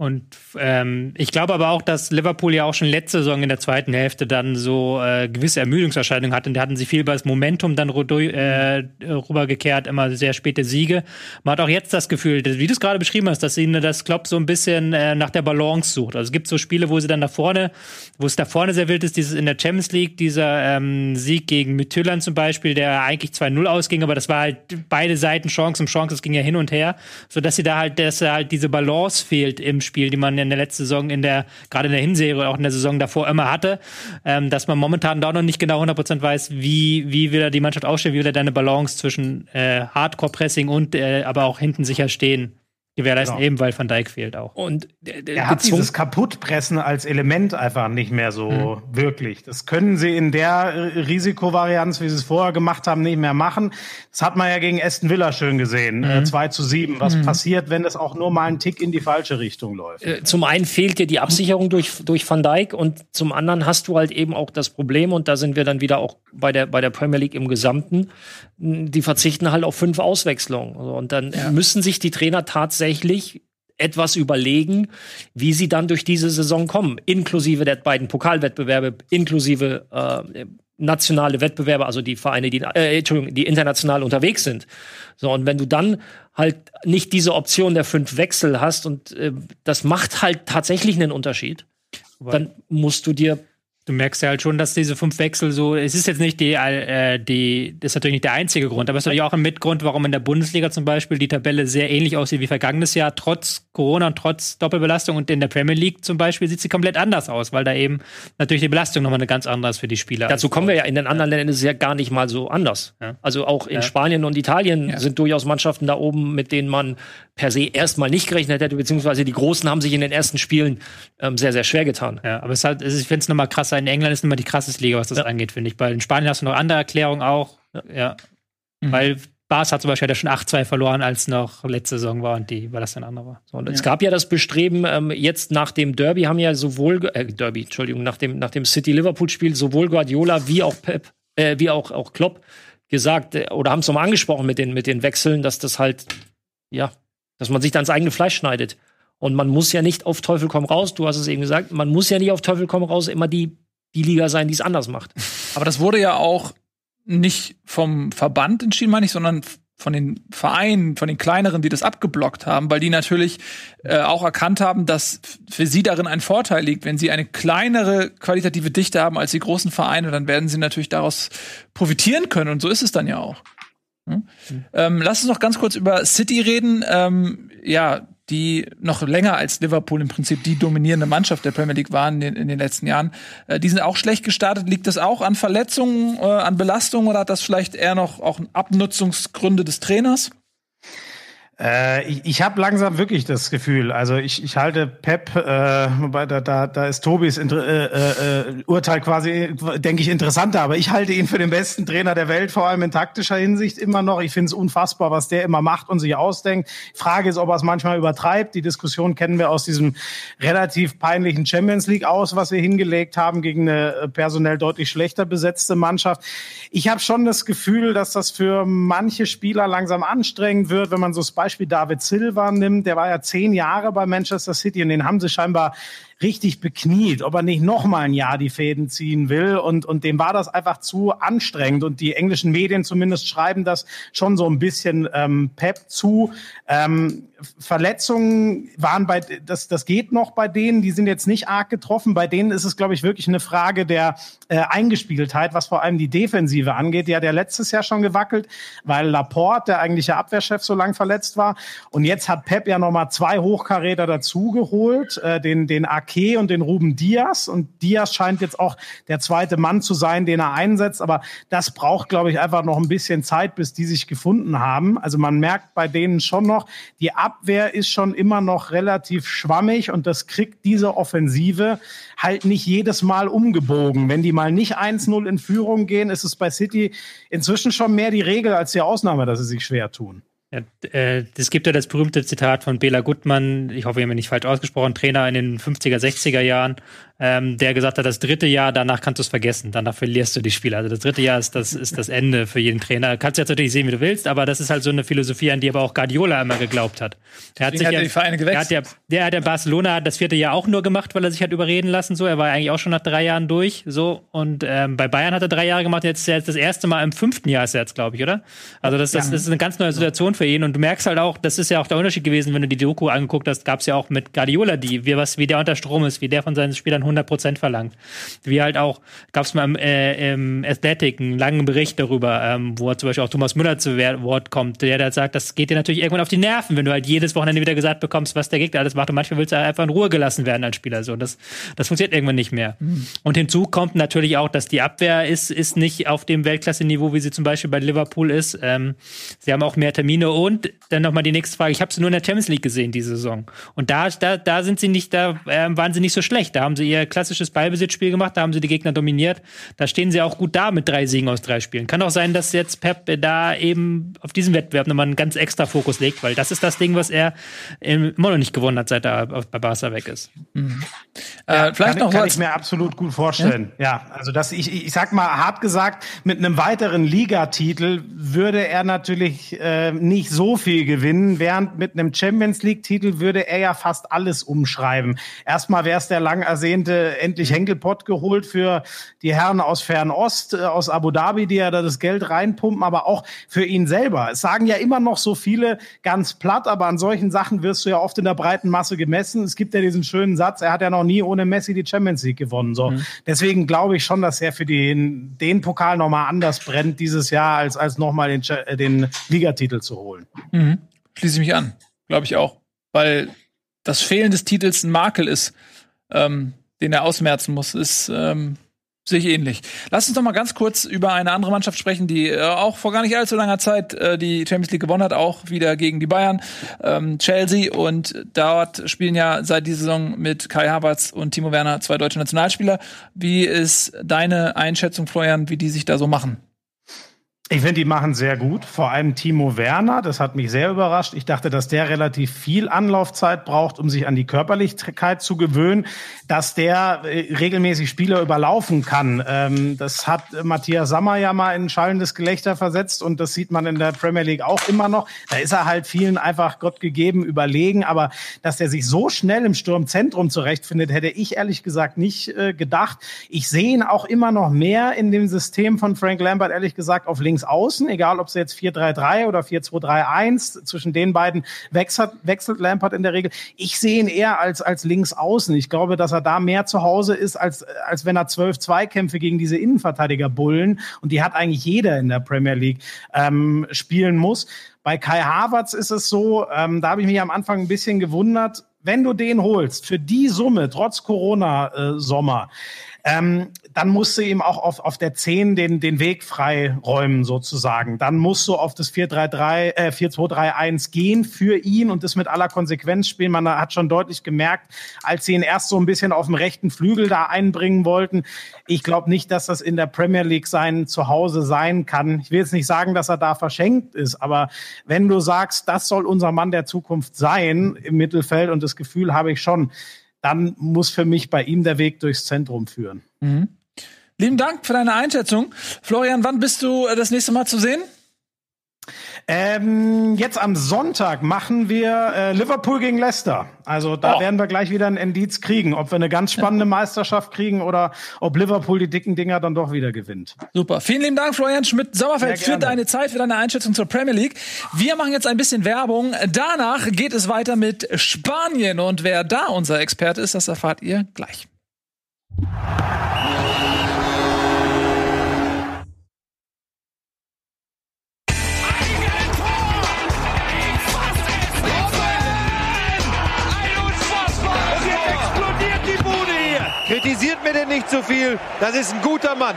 Und ähm, ich glaube aber auch, dass Liverpool ja auch schon letzte Saison in der zweiten Hälfte dann so äh, gewisse Ermüdungserscheinungen hatte. Und da hatten sie viel über das Momentum dann äh, rübergekehrt, immer sehr späte Siege. Man hat auch jetzt das Gefühl, wie du es gerade beschrieben hast, dass ihnen das Klopp so ein bisschen äh, nach der Balance sucht. Also es gibt so Spiele, wo sie dann da vorne, wo es da vorne sehr wild ist, dieses in der Champions League, dieser ähm, Sieg gegen Midtjylland zum Beispiel, der eigentlich 2-0 ausging, aber das war halt beide Seiten Chance um Chance, es ging ja hin und her, so dass sie da halt, dass da halt diese Balance fehlt im Spiel, die man in der letzten Saison, in der, gerade in der Hinserie oder auch in der Saison davor immer hatte, ähm, dass man momentan da noch nicht genau 100% weiß, wie, wie will er die Mannschaft ausstellen, wie will er deine Balance zwischen äh, Hardcore-Pressing und äh, aber auch hinten sicher stehen gewährleisten, genau. eben weil Van Dijk fehlt auch. Und er hat dieses Kaputtpressen als Element einfach nicht mehr so mhm. wirklich. Das können sie in der Risikovarianz, wie sie es vorher gemacht haben, nicht mehr machen. Das hat man ja gegen Aston Villa schön gesehen. Mhm. Äh, 2 zu 7. Was mhm. passiert, wenn es auch nur mal einen Tick in die falsche Richtung läuft? Äh, zum einen fehlt dir die Absicherung durch, durch Van Dijk und zum anderen hast du halt eben auch das Problem, und da sind wir dann wieder auch bei der, bei der Premier League im Gesamten, die verzichten halt auf fünf Auswechslungen. Und dann ja. müssen sich die Trainer tatsächlich etwas überlegen, wie sie dann durch diese Saison kommen, inklusive der beiden Pokalwettbewerbe, inklusive äh, nationale Wettbewerbe, also die Vereine, die, äh, Entschuldigung, die international unterwegs sind. So, und wenn du dann halt nicht diese Option der fünf Wechsel hast und äh, das macht halt tatsächlich einen Unterschied, dann musst du dir du merkst ja halt schon, dass diese fünf Wechsel so, es ist jetzt nicht die, äh, die, das ist natürlich nicht der einzige Grund, aber es ist natürlich auch ein Mitgrund, warum in der Bundesliga zum Beispiel die Tabelle sehr ähnlich aussieht wie vergangenes Jahr, trotz Corona und trotz Doppelbelastung und in der Premier League zum Beispiel sieht sie komplett anders aus, weil da eben natürlich die Belastung nochmal eine ganz andere ist für die Spieler. Dazu kommen wir ja, in den anderen Ländern ist es ja gar nicht mal so anders. Ja. Also auch in ja. Spanien und Italien ja. sind durchaus Mannschaften da oben, mit denen man per se erstmal nicht gerechnet hätte, beziehungsweise die Großen haben sich in den ersten Spielen ähm, sehr, sehr schwer getan. Ja, aber es ist halt, ich finde es nochmal krasser in England ist immer die krasseste Liga, was das ja. angeht, finde ich. Bei in Spanien hast du noch andere Erklärungen auch. Ja. ja. Mhm. Weil Bas hat zum Beispiel ja schon 8-2 verloren, als noch letzte Saison war und die, weil das dann andere war. So, und ja. es gab ja das Bestreben, ähm, jetzt nach dem Derby haben ja sowohl, äh, Derby, Entschuldigung, nach dem, nach dem City-Liverpool-Spiel sowohl Guardiola wie auch Pep, äh, wie auch, auch Klopp gesagt, äh, oder haben es nochmal angesprochen mit den, mit den Wechseln, dass das halt, ja, dass man sich dann ins eigene Fleisch schneidet. Und man muss ja nicht auf Teufel komm raus, du hast es eben gesagt, man muss ja nicht auf Teufel komm raus immer die die Liga sein, die es anders macht. <laughs> Aber das wurde ja auch nicht vom Verband entschieden, meine ich, sondern von den Vereinen, von den kleineren, die das abgeblockt haben, weil die natürlich äh, auch erkannt haben, dass für sie darin ein Vorteil liegt. Wenn sie eine kleinere qualitative Dichte haben als die großen Vereine, dann werden sie natürlich daraus profitieren können. Und so ist es dann ja auch. Hm? Ähm, lass uns noch ganz kurz über City reden. Ähm, ja, die noch länger als Liverpool im Prinzip die dominierende Mannschaft der Premier League waren in den, in den letzten Jahren. Äh, die sind auch schlecht gestartet. Liegt das auch an Verletzungen, äh, an Belastungen oder hat das vielleicht eher noch auch Abnutzungsgründe des Trainers? Äh, ich ich habe langsam wirklich das Gefühl, also ich, ich halte Pep, äh, da, da, da ist Tobis Inter äh, äh, Urteil quasi, denke ich, interessanter, aber ich halte ihn für den besten Trainer der Welt, vor allem in taktischer Hinsicht immer noch. Ich finde es unfassbar, was der immer macht und sich ausdenkt. Frage ist, ob er es manchmal übertreibt. Die Diskussion kennen wir aus diesem relativ peinlichen Champions League aus, was wir hingelegt haben gegen eine äh, personell deutlich schlechter besetzte Mannschaft. Ich habe schon das Gefühl, dass das für manche Spieler langsam anstrengend wird, wenn man so Spy Beispiel David Silva nimmt, der war ja zehn Jahre bei Manchester City und den haben sie scheinbar richtig bekniet, ob er nicht noch mal ein Jahr die Fäden ziehen will. Und, und dem war das einfach zu anstrengend. Und die englischen Medien zumindest schreiben das schon so ein bisschen ähm, Pep zu. Ähm, Verletzungen waren bei, das, das geht noch bei denen, die sind jetzt nicht arg getroffen. Bei denen ist es, glaube ich, wirklich eine Frage der äh, Eingespieltheit, was vor allem die Defensive angeht. Die hat ja letztes Jahr schon gewackelt, weil Laporte, der eigentliche Abwehrchef, so lang verletzt war. Und jetzt hat Pep ja noch mal zwei Hochkaräter dazugeholt, äh, den, den AK Ake und den Ruben Diaz. Und Diaz scheint jetzt auch der zweite Mann zu sein, den er einsetzt. Aber das braucht, glaube ich, einfach noch ein bisschen Zeit, bis die sich gefunden haben. Also man merkt bei denen schon noch, die Abwehr ist schon immer noch relativ schwammig und das kriegt diese Offensive halt nicht jedes Mal umgebogen. Wenn die mal nicht 1-0 in Führung gehen, ist es bei City inzwischen schon mehr die Regel als die Ausnahme, dass sie sich schwer tun. Ja, äh, es gibt ja das berühmte Zitat von Bela Gutmann, ich hoffe, ich habe nicht falsch ausgesprochen, Trainer in den 50er, 60er Jahren, ähm, der gesagt hat, das dritte Jahr, danach kannst du es vergessen, danach verlierst du die Spiele. Also das dritte Jahr ist das, ist das Ende für jeden Trainer. Kannst du jetzt natürlich sehen, wie du willst, aber das ist halt so eine Philosophie, an die aber auch Guardiola immer geglaubt hat. Der hat sich hat ja, die Vereine gewechselt. Der hat ja, der hat ja Barcelona hat das vierte Jahr auch nur gemacht, weil er sich hat überreden lassen. So, er war eigentlich auch schon nach drei Jahren durch. So und ähm, bei Bayern hat er drei Jahre gemacht. Jetzt ist er jetzt das erste Mal im fünften Jahr ist er jetzt, glaube ich, oder? Also das, das, das ist eine ganz neue Situation für ihn und du merkst halt auch, das ist ja auch der Unterschied gewesen, wenn du die Doku angeguckt hast, gab es ja auch mit Guardiola, die wie was wie der unter Strom ist, wie der von seinen Spielern 100 Prozent verlangt angelangt. Wie halt auch, gab es mal im, äh, im Athletic einen langen Bericht darüber, ähm, wo zum Beispiel auch Thomas Müller zu Wort kommt, der da sagt, das geht dir natürlich irgendwann auf die Nerven, wenn du halt jedes Wochenende wieder gesagt bekommst, was der Gegner alles macht und manchmal willst du einfach in Ruhe gelassen werden als Spieler. So, das, das funktioniert irgendwann nicht mehr. Mhm. Und hinzu kommt natürlich auch, dass die Abwehr ist, ist nicht auf dem Weltklasse-Niveau, wie sie zum Beispiel bei Liverpool ist. Ähm, sie haben auch mehr Termine und dann nochmal die nächste Frage. Ich habe sie nur in der Champions League gesehen diese Saison. Und da, da, da sind sie nicht, da äh, waren sie nicht so schlecht. Da haben sie ihr klassisches Ballbesitz Ballbesitzspiel gemacht, da haben sie die Gegner dominiert. Da stehen sie auch gut da mit drei Siegen aus drei Spielen. Kann auch sein, dass jetzt Pep da eben auf diesen Wettbewerb nochmal einen ganz extra Fokus legt, weil das ist das Ding, was er immer noch nicht gewonnen hat, seit er bei Barca weg ist. Mhm. Ja, äh, vielleicht kann, noch kann ich mir absolut gut vorstellen. Ja, ja also dass ich, ich sag mal hart gesagt, mit einem weiteren Ligatitel würde er natürlich äh, nicht so viel gewinnen, während mit einem Champions League-Titel würde er ja fast alles umschreiben. Erstmal wäre es der lang ersehnte endlich Henkelpott geholt für die Herren aus Fernost, äh, aus Abu Dhabi, die ja da das Geld reinpumpen, aber auch für ihn selber. Es sagen ja immer noch so viele ganz platt, aber an solchen Sachen wirst du ja oft in der breiten Masse gemessen. Es gibt ja diesen schönen Satz, er hat ja noch nie ohne Messi die Champions League gewonnen. So. Mhm. Deswegen glaube ich schon, dass er für den, den Pokal nochmal anders brennt dieses Jahr, als, als nochmal den, äh, den Ligatitel zu holen. Mhm. Schließe ich mich an. Glaube ich auch. Weil das Fehlen des Titels ein Makel ist. Ähm, den er ausmerzen muss, ist ähm, sich ähnlich. Lass uns doch mal ganz kurz über eine andere Mannschaft sprechen, die äh, auch vor gar nicht allzu langer Zeit äh, die Champions League gewonnen hat, auch wieder gegen die Bayern, ähm, Chelsea. Und dort spielen ja seit dieser Saison mit Kai Havertz und Timo Werner zwei deutsche Nationalspieler. Wie ist deine Einschätzung, Florian, wie die sich da so machen? Ich finde, die machen sehr gut. Vor allem Timo Werner, das hat mich sehr überrascht. Ich dachte, dass der relativ viel Anlaufzeit braucht, um sich an die Körperlichkeit zu gewöhnen, dass der äh, regelmäßig Spieler überlaufen kann. Ähm, das hat Matthias Sammer ja mal in schallendes Gelächter versetzt und das sieht man in der Premier League auch immer noch. Da ist er halt vielen einfach Gott gegeben überlegen, aber dass der sich so schnell im Sturmzentrum zurechtfindet, hätte ich ehrlich gesagt nicht äh, gedacht. Ich sehe ihn auch immer noch mehr in dem System von Frank Lambert, ehrlich gesagt, auf links links außen, egal ob sie jetzt 4-3-3 oder 4-2-3-1, zwischen den beiden wechselt, wechselt Lampard in der Regel. Ich sehe ihn eher als, als links außen. Ich glaube, dass er da mehr zu Hause ist, als, als wenn er 12 Zweikämpfe gegen diese Innenverteidiger bullen. Und die hat eigentlich jeder in der Premier League ähm, spielen muss. Bei Kai Havertz ist es so, ähm, da habe ich mich am Anfang ein bisschen gewundert, wenn du den holst, für die Summe, trotz Corona-Sommer, äh, ähm, dann musst du ihm auch auf, auf der 10 den, den Weg frei räumen, sozusagen. Dann musst du auf das 4-3-3, äh, 4-2-3-1 gehen für ihn und das mit aller Konsequenz spielen. Man hat schon deutlich gemerkt, als sie ihn erst so ein bisschen auf dem rechten Flügel da einbringen wollten. Ich glaube nicht, dass das in der Premier League sein Zuhause sein kann. Ich will jetzt nicht sagen, dass er da verschenkt ist, aber wenn du sagst, das soll unser Mann der Zukunft sein im Mittelfeld und das Gefühl habe ich schon, dann muss für mich bei ihm der Weg durchs Zentrum führen. Mhm. Lieben Dank für deine Einschätzung. Florian, wann bist du äh, das nächste Mal zu sehen? Ähm, jetzt am Sonntag machen wir äh, Liverpool gegen Leicester. Also da oh. werden wir gleich wieder ein Indiz kriegen, ob wir eine ganz spannende <laughs> Meisterschaft kriegen oder ob Liverpool die dicken Dinger dann doch wieder gewinnt. Super. Vielen lieben Dank, Florian Schmidt-Sommerfeld, für deine Zeit, für deine Einschätzung zur Premier League. Wir machen jetzt ein bisschen Werbung. Danach geht es weiter mit Spanien. Und wer da unser Experte ist, das erfahrt ihr gleich. Mir denn nicht zu so viel. Das ist ein guter Mann.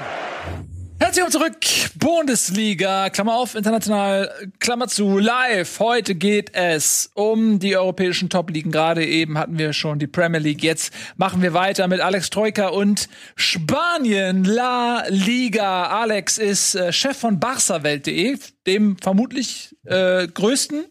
Herzlich willkommen zurück. Bundesliga, Klammer auf, international, Klammer zu, live. Heute geht es um die europäischen Top-Ligen. Gerade eben hatten wir schon die Premier League. Jetzt machen wir weiter mit Alex Troika und Spanien, La Liga. Alex ist äh, Chef von Barca-Welt.de, dem vermutlich äh, größten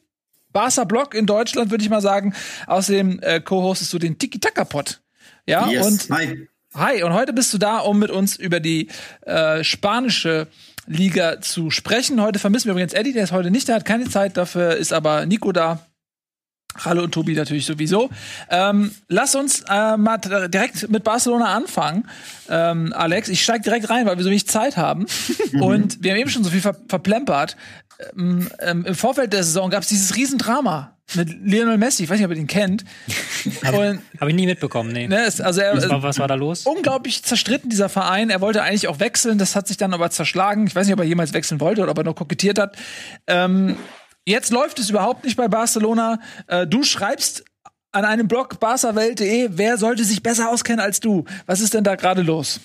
Barca-Blog in Deutschland, würde ich mal sagen. Außerdem äh, co-hostest du den Tiki-Taka-Pod. Ja, yes. und hi. Hi, und heute bist du da, um mit uns über die äh, spanische Liga zu sprechen. Heute vermissen wir übrigens Eddie, der ist heute nicht da, hat keine Zeit, dafür ist aber Nico da. Hallo und Tobi natürlich sowieso. Ähm, lass uns äh, mal direkt mit Barcelona anfangen, ähm, Alex. Ich steig direkt rein, weil wir so wenig Zeit haben. und wir haben eben schon so viel ver verplempert. Ähm, ähm, Im Vorfeld der Saison gab es dieses Riesendrama mit Lionel Messi. Ich weiß nicht, ob ihr den kennt. <laughs> Habe hab ich nie mitbekommen, nee. Ne, ist, also er, was, war, was war da los? Unglaublich zerstritten, dieser Verein. Er wollte eigentlich auch wechseln, das hat sich dann aber zerschlagen. Ich weiß nicht, ob er jemals wechseln wollte oder ob er noch kokettiert hat. Ähm, jetzt läuft es überhaupt nicht bei Barcelona. Äh, du schreibst an einem Blog barcawelt.de, wer sollte sich besser auskennen als du? Was ist denn da gerade los?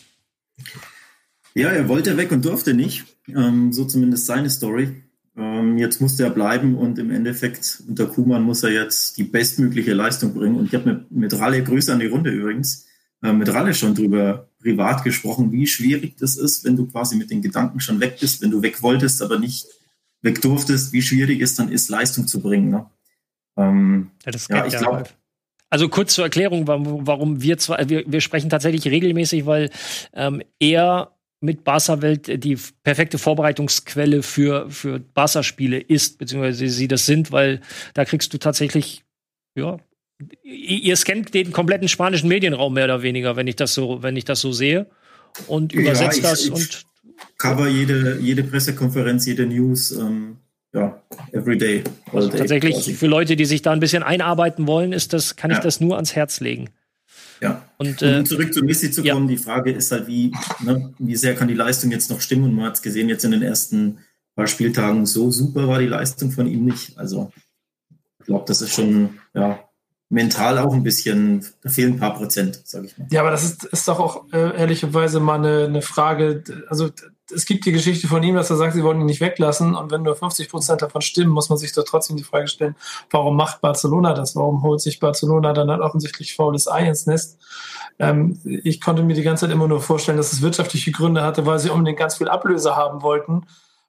Ja, er wollte weg und durfte nicht. Ähm, so zumindest seine Story. Ähm, jetzt musste er bleiben und im Endeffekt unter Kuhmann muss er jetzt die bestmögliche Leistung bringen. Und ich habe mit, mit Ralle, Grüße an die Runde übrigens, äh, mit Ralle schon drüber privat gesprochen, wie schwierig das ist, wenn du quasi mit den Gedanken schon weg bist, wenn du weg wolltest, aber nicht weg durftest, wie schwierig es dann ist, Leistung zu bringen. Ne? Ähm, ja, das ja, ich glaube. Also kurz zur Erklärung, warum, warum wir zwar, wir, wir sprechen tatsächlich regelmäßig, weil ähm, er mit Barca-Welt die perfekte Vorbereitungsquelle für, für Barca-Spiele ist, beziehungsweise sie das sind, weil da kriegst du tatsächlich, ja, ihr scannt den kompletten spanischen Medienraum mehr oder weniger, wenn ich das so, wenn ich das so sehe und übersetzt ja, ich, das ich und cover jede, jede Pressekonferenz, jede News, ähm, ja, every day. Also tatsächlich quasi. für Leute, die sich da ein bisschen einarbeiten wollen, ist das, kann ja. ich das nur ans Herz legen. Ja. Und, äh, um zurück zu Messi zu kommen, ja. die Frage ist halt, wie, ne, wie sehr kann die Leistung jetzt noch stimmen? Und man hat es gesehen, jetzt in den ersten paar Spieltagen, so super war die Leistung von ihm nicht. Also ich glaube, das ist schon ja, mental auch ein bisschen, da fehlen ein paar Prozent, sage ich mal. Ja, aber das ist, ist doch auch äh, ehrlicherweise mal eine, eine Frage, also es gibt die Geschichte von ihm, dass er sagt, sie wollen ihn nicht weglassen. Und wenn nur 50 Prozent davon stimmen, muss man sich doch trotzdem die Frage stellen, warum macht Barcelona das? Warum holt sich Barcelona dann halt offensichtlich faules Ei ins Nest? Ähm, ich konnte mir die ganze Zeit immer nur vorstellen, dass es wirtschaftliche Gründe hatte, weil sie unbedingt ganz viel Ablöse haben wollten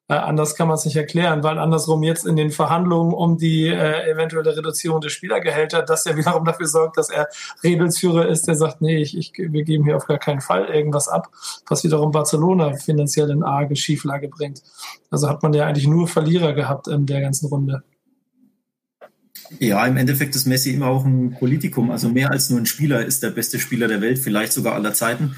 äh, anders kann man es nicht erklären, weil andersrum jetzt in den Verhandlungen um die äh, eventuelle Reduzierung der Spielergehälter, das ja <laughs> wiederum dafür sorgt, dass er Rebelsführer ist, der sagt, nee, ich, ich, wir geben hier auf gar keinen Fall irgendwas ab, was wiederum Barcelona finanziell in arge Schieflage bringt. Also hat man ja eigentlich nur Verlierer gehabt in der ganzen Runde. Ja, im Endeffekt ist Messi immer auch ein Politikum. Also mehr als nur ein Spieler ist der beste Spieler der Welt, vielleicht sogar aller Zeiten.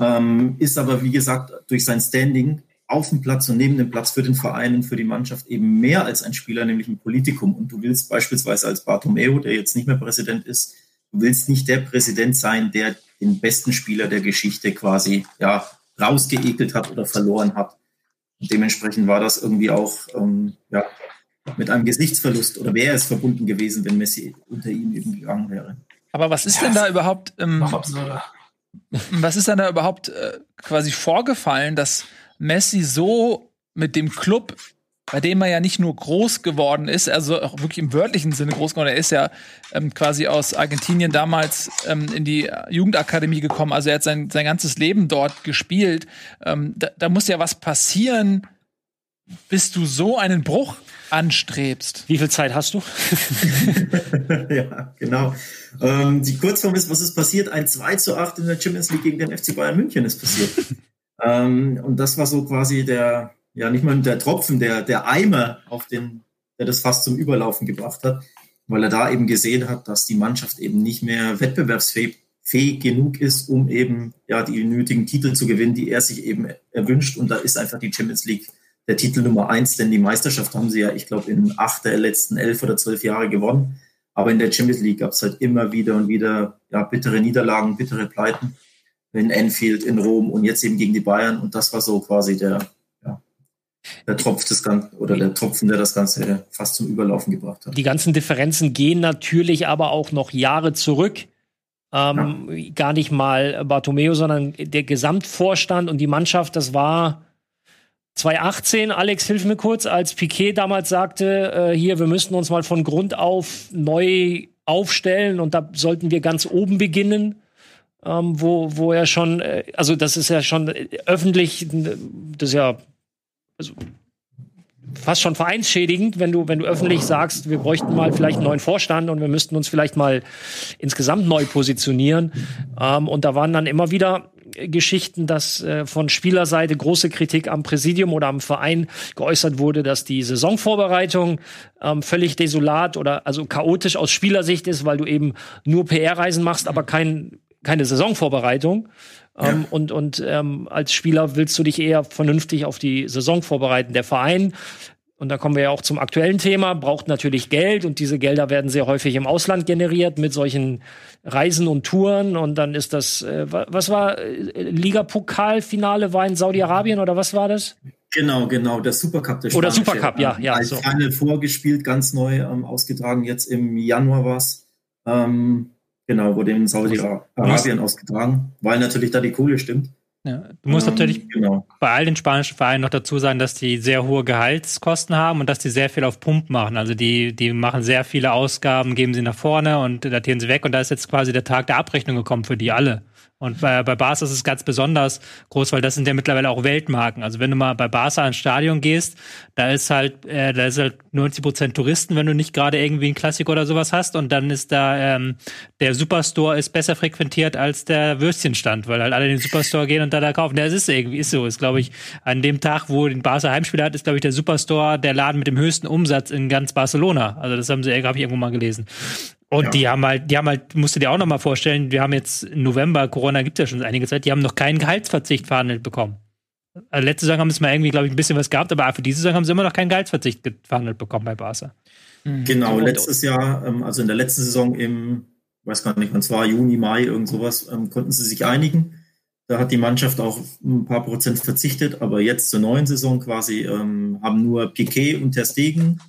Ähm, ist aber, wie gesagt, durch sein Standing auf dem Platz und neben dem Platz für den Verein und für die Mannschaft eben mehr als ein Spieler, nämlich ein Politikum. Und du willst beispielsweise als Bartomeu, der jetzt nicht mehr Präsident ist, du willst nicht der Präsident sein, der den besten Spieler der Geschichte quasi ja, rausgeekelt hat oder verloren hat. Und dementsprechend war das irgendwie auch ähm, ja, mit einem Gesichtsverlust oder wäre es verbunden gewesen, wenn Messi unter ihm eben gegangen wäre. Aber was ist ja, denn da überhaupt? Ähm, was ist dann da überhaupt äh, quasi vorgefallen, dass Messi so mit dem Club, bei dem er ja nicht nur groß geworden ist, also auch wirklich im wörtlichen Sinne groß geworden, er ist ja ähm, quasi aus Argentinien damals ähm, in die Jugendakademie gekommen, also er hat sein, sein ganzes Leben dort gespielt. Ähm, da, da muss ja was passieren, bis du so einen Bruch anstrebst. Wie viel Zeit hast du? <laughs> ja, genau. Ähm, die Kurzform ist, was ist passiert? Ein 2 zu 8 in der Champions League gegen den FC Bayern München ist passiert. Ähm, und das war so quasi der, ja, nicht mal der Tropfen, der, der Eimer, auf den, der das fast zum Überlaufen gebracht hat, weil er da eben gesehen hat, dass die Mannschaft eben nicht mehr wettbewerbsfähig fähig genug ist, um eben ja die nötigen Titel zu gewinnen, die er sich eben erwünscht. Und da ist einfach die Champions League der Titel Nummer eins, denn die Meisterschaft haben sie ja, ich glaube, in acht der letzten elf oder zwölf Jahre gewonnen. Aber in der Champions League gab es halt immer wieder und wieder ja, bittere Niederlagen, bittere Pleiten in Enfield, in Rom und jetzt eben gegen die Bayern. Und das war so quasi der, ja, der Tropf des Ganzen oder der Tropfen, der das Ganze fast zum Überlaufen gebracht hat. Die ganzen Differenzen gehen natürlich aber auch noch Jahre zurück. Ähm, ja. Gar nicht mal Bartomeo, sondern der Gesamtvorstand und die Mannschaft, das war 2018, Alex, hilf mir kurz, als Piquet damals sagte, äh, hier, wir müssten uns mal von Grund auf neu aufstellen und da sollten wir ganz oben beginnen, ähm, wo, wo er schon, äh, also das ist ja schon öffentlich, das ist ja also fast schon vereinsschädigend, wenn du, wenn du öffentlich sagst, wir bräuchten mal vielleicht einen neuen Vorstand und wir müssten uns vielleicht mal insgesamt neu positionieren. Ähm, und da waren dann immer wieder Geschichten, dass äh, von Spielerseite große Kritik am Präsidium oder am Verein geäußert wurde, dass die Saisonvorbereitung ähm, völlig desolat oder also chaotisch aus Spielersicht ist, weil du eben nur PR-Reisen machst, aber kein, keine Saisonvorbereitung. Ähm, ja. Und, und ähm, als Spieler willst du dich eher vernünftig auf die Saison vorbereiten. Der Verein und da kommen wir ja auch zum aktuellen Thema, braucht natürlich Geld und diese Gelder werden sehr häufig im Ausland generiert mit solchen Reisen und Touren und dann ist das, äh, was war, äh, Liga-Pokalfinale war in Saudi-Arabien oder was war das? Genau, genau, der Supercup. Der oder Supercup, ja, ja. Als so. Final vorgespielt, ganz neu ähm, ausgetragen, jetzt im Januar war es. Ähm, genau, wurde in Saudi-Arabien ausgetragen, weil natürlich da die Kohle stimmt. Ja, du musst ähm, natürlich genau. bei all den spanischen Vereinen noch dazu sagen, dass die sehr hohe Gehaltskosten haben und dass die sehr viel auf Pump machen. Also die, die machen sehr viele Ausgaben, geben sie nach vorne und datieren sie weg. Und da ist jetzt quasi der Tag der Abrechnung gekommen für die alle. Und bei, bei Barca ist es ganz besonders groß, weil das sind ja mittlerweile auch Weltmarken. Also wenn du mal bei Barca ins Stadion gehst, da ist halt, äh, da ist halt 90 Prozent Touristen, wenn du nicht gerade irgendwie ein Klassik oder sowas hast. Und dann ist da ähm, der Superstore ist besser frequentiert als der Würstchenstand, weil halt alle in den Superstore gehen und da da kaufen. Das ist irgendwie ist so. Ist glaube ich an dem Tag, wo den Barca Heimspiel hat, ist glaube ich der Superstore der Laden mit dem höchsten Umsatz in ganz Barcelona. Also das haben sie, habe ich irgendwo mal gelesen. Und ja. die haben halt, die haben halt, musst du dir auch noch mal vorstellen, wir haben jetzt November, Corona gibt es ja schon einige Zeit, die haben noch keinen Gehaltsverzicht verhandelt bekommen. Also letzte Saison haben sie mal irgendwie, glaube ich, ein bisschen was gehabt, aber für diese Saison haben sie immer noch keinen Gehaltsverzicht verhandelt bekommen bei Barca. Mhm. Genau, letztes Jahr, ähm, also in der letzten Saison im, weiß gar nicht, wann es war, Juni, Mai, irgend sowas, ähm, konnten sie sich einigen. Da hat die Mannschaft auch ein paar Prozent verzichtet, aber jetzt zur neuen Saison quasi ähm, haben nur Piquet und Ter Stegen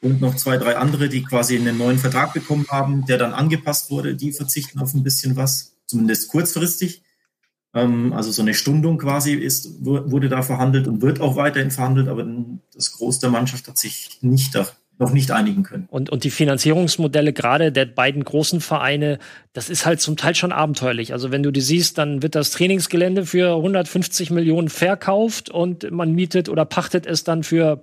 und noch zwei, drei andere, die quasi einen neuen Vertrag bekommen haben, der dann angepasst wurde, die verzichten auf ein bisschen was, zumindest kurzfristig. Ähm, also so eine Stundung quasi ist, wurde da verhandelt und wird auch weiterhin verhandelt, aber das Groß der Mannschaft hat sich nicht da, noch nicht einigen können. Und, und die Finanzierungsmodelle gerade der beiden großen Vereine, das ist halt zum Teil schon abenteuerlich. Also wenn du die siehst, dann wird das Trainingsgelände für 150 Millionen verkauft und man mietet oder pachtet es dann für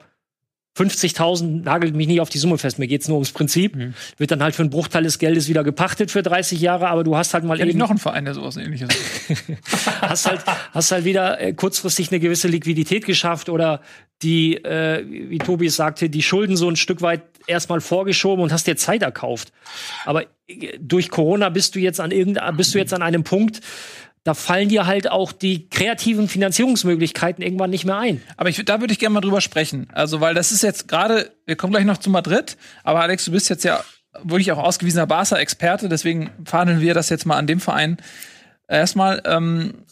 50.000 nagelt mich nicht auf die Summe fest, mir geht's nur ums Prinzip. Mhm. Wird dann halt für einen Bruchteil des Geldes wieder gepachtet für 30 Jahre, aber du hast halt mal Kenn eben noch einen Verein, der sowas ähnliches <laughs> hast halt hast halt wieder äh, kurzfristig eine gewisse Liquidität geschafft oder die äh, wie Tobi es sagte, die Schulden so ein Stück weit erstmal vorgeschoben und hast dir Zeit erkauft. Aber äh, durch Corona bist du jetzt an irgendein bist du jetzt an einem Punkt, da fallen dir halt auch die kreativen Finanzierungsmöglichkeiten irgendwann nicht mehr ein. Aber ich, da würde ich gerne mal drüber sprechen. Also, weil das ist jetzt gerade, wir kommen gleich noch zu Madrid, aber Alex, du bist jetzt ja wirklich auch ausgewiesener Barca-Experte, deswegen verhandeln wir das jetzt mal an dem Verein. Erstmal, ähm,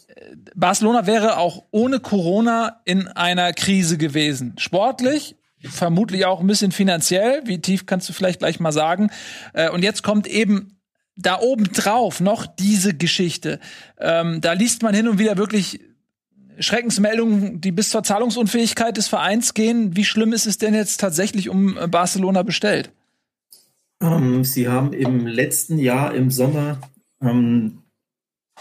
Barcelona wäre auch ohne Corona in einer Krise gewesen. Sportlich, vermutlich auch ein bisschen finanziell. Wie tief kannst du vielleicht gleich mal sagen? Äh, und jetzt kommt eben da oben drauf noch diese Geschichte. Ähm, da liest man hin und wieder wirklich Schreckensmeldungen, die bis zur Zahlungsunfähigkeit des Vereins gehen. Wie schlimm ist es denn jetzt tatsächlich um äh, Barcelona bestellt? Ähm, Sie haben im letzten Jahr im Sommer ähm,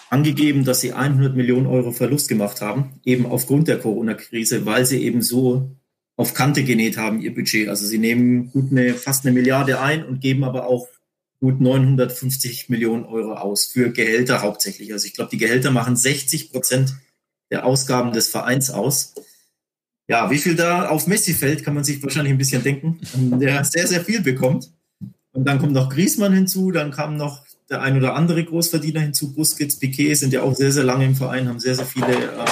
angegeben, dass Sie 100 Millionen Euro Verlust gemacht haben, eben aufgrund der Corona-Krise, weil Sie eben so auf Kante genäht haben, Ihr Budget. Also Sie nehmen gut eine, fast eine Milliarde ein und geben aber auch gut 950 Millionen Euro aus für Gehälter hauptsächlich. Also ich glaube, die Gehälter machen 60 Prozent der Ausgaben des Vereins aus. Ja, wie viel da auf Messi fällt, kann man sich wahrscheinlich ein bisschen denken, der sehr, sehr viel bekommt. Und dann kommt noch Griesmann hinzu, dann kam noch der ein oder andere Großverdiener hinzu, Busquets, Piquet sind ja auch sehr, sehr lange im Verein, haben sehr, sehr viele äh,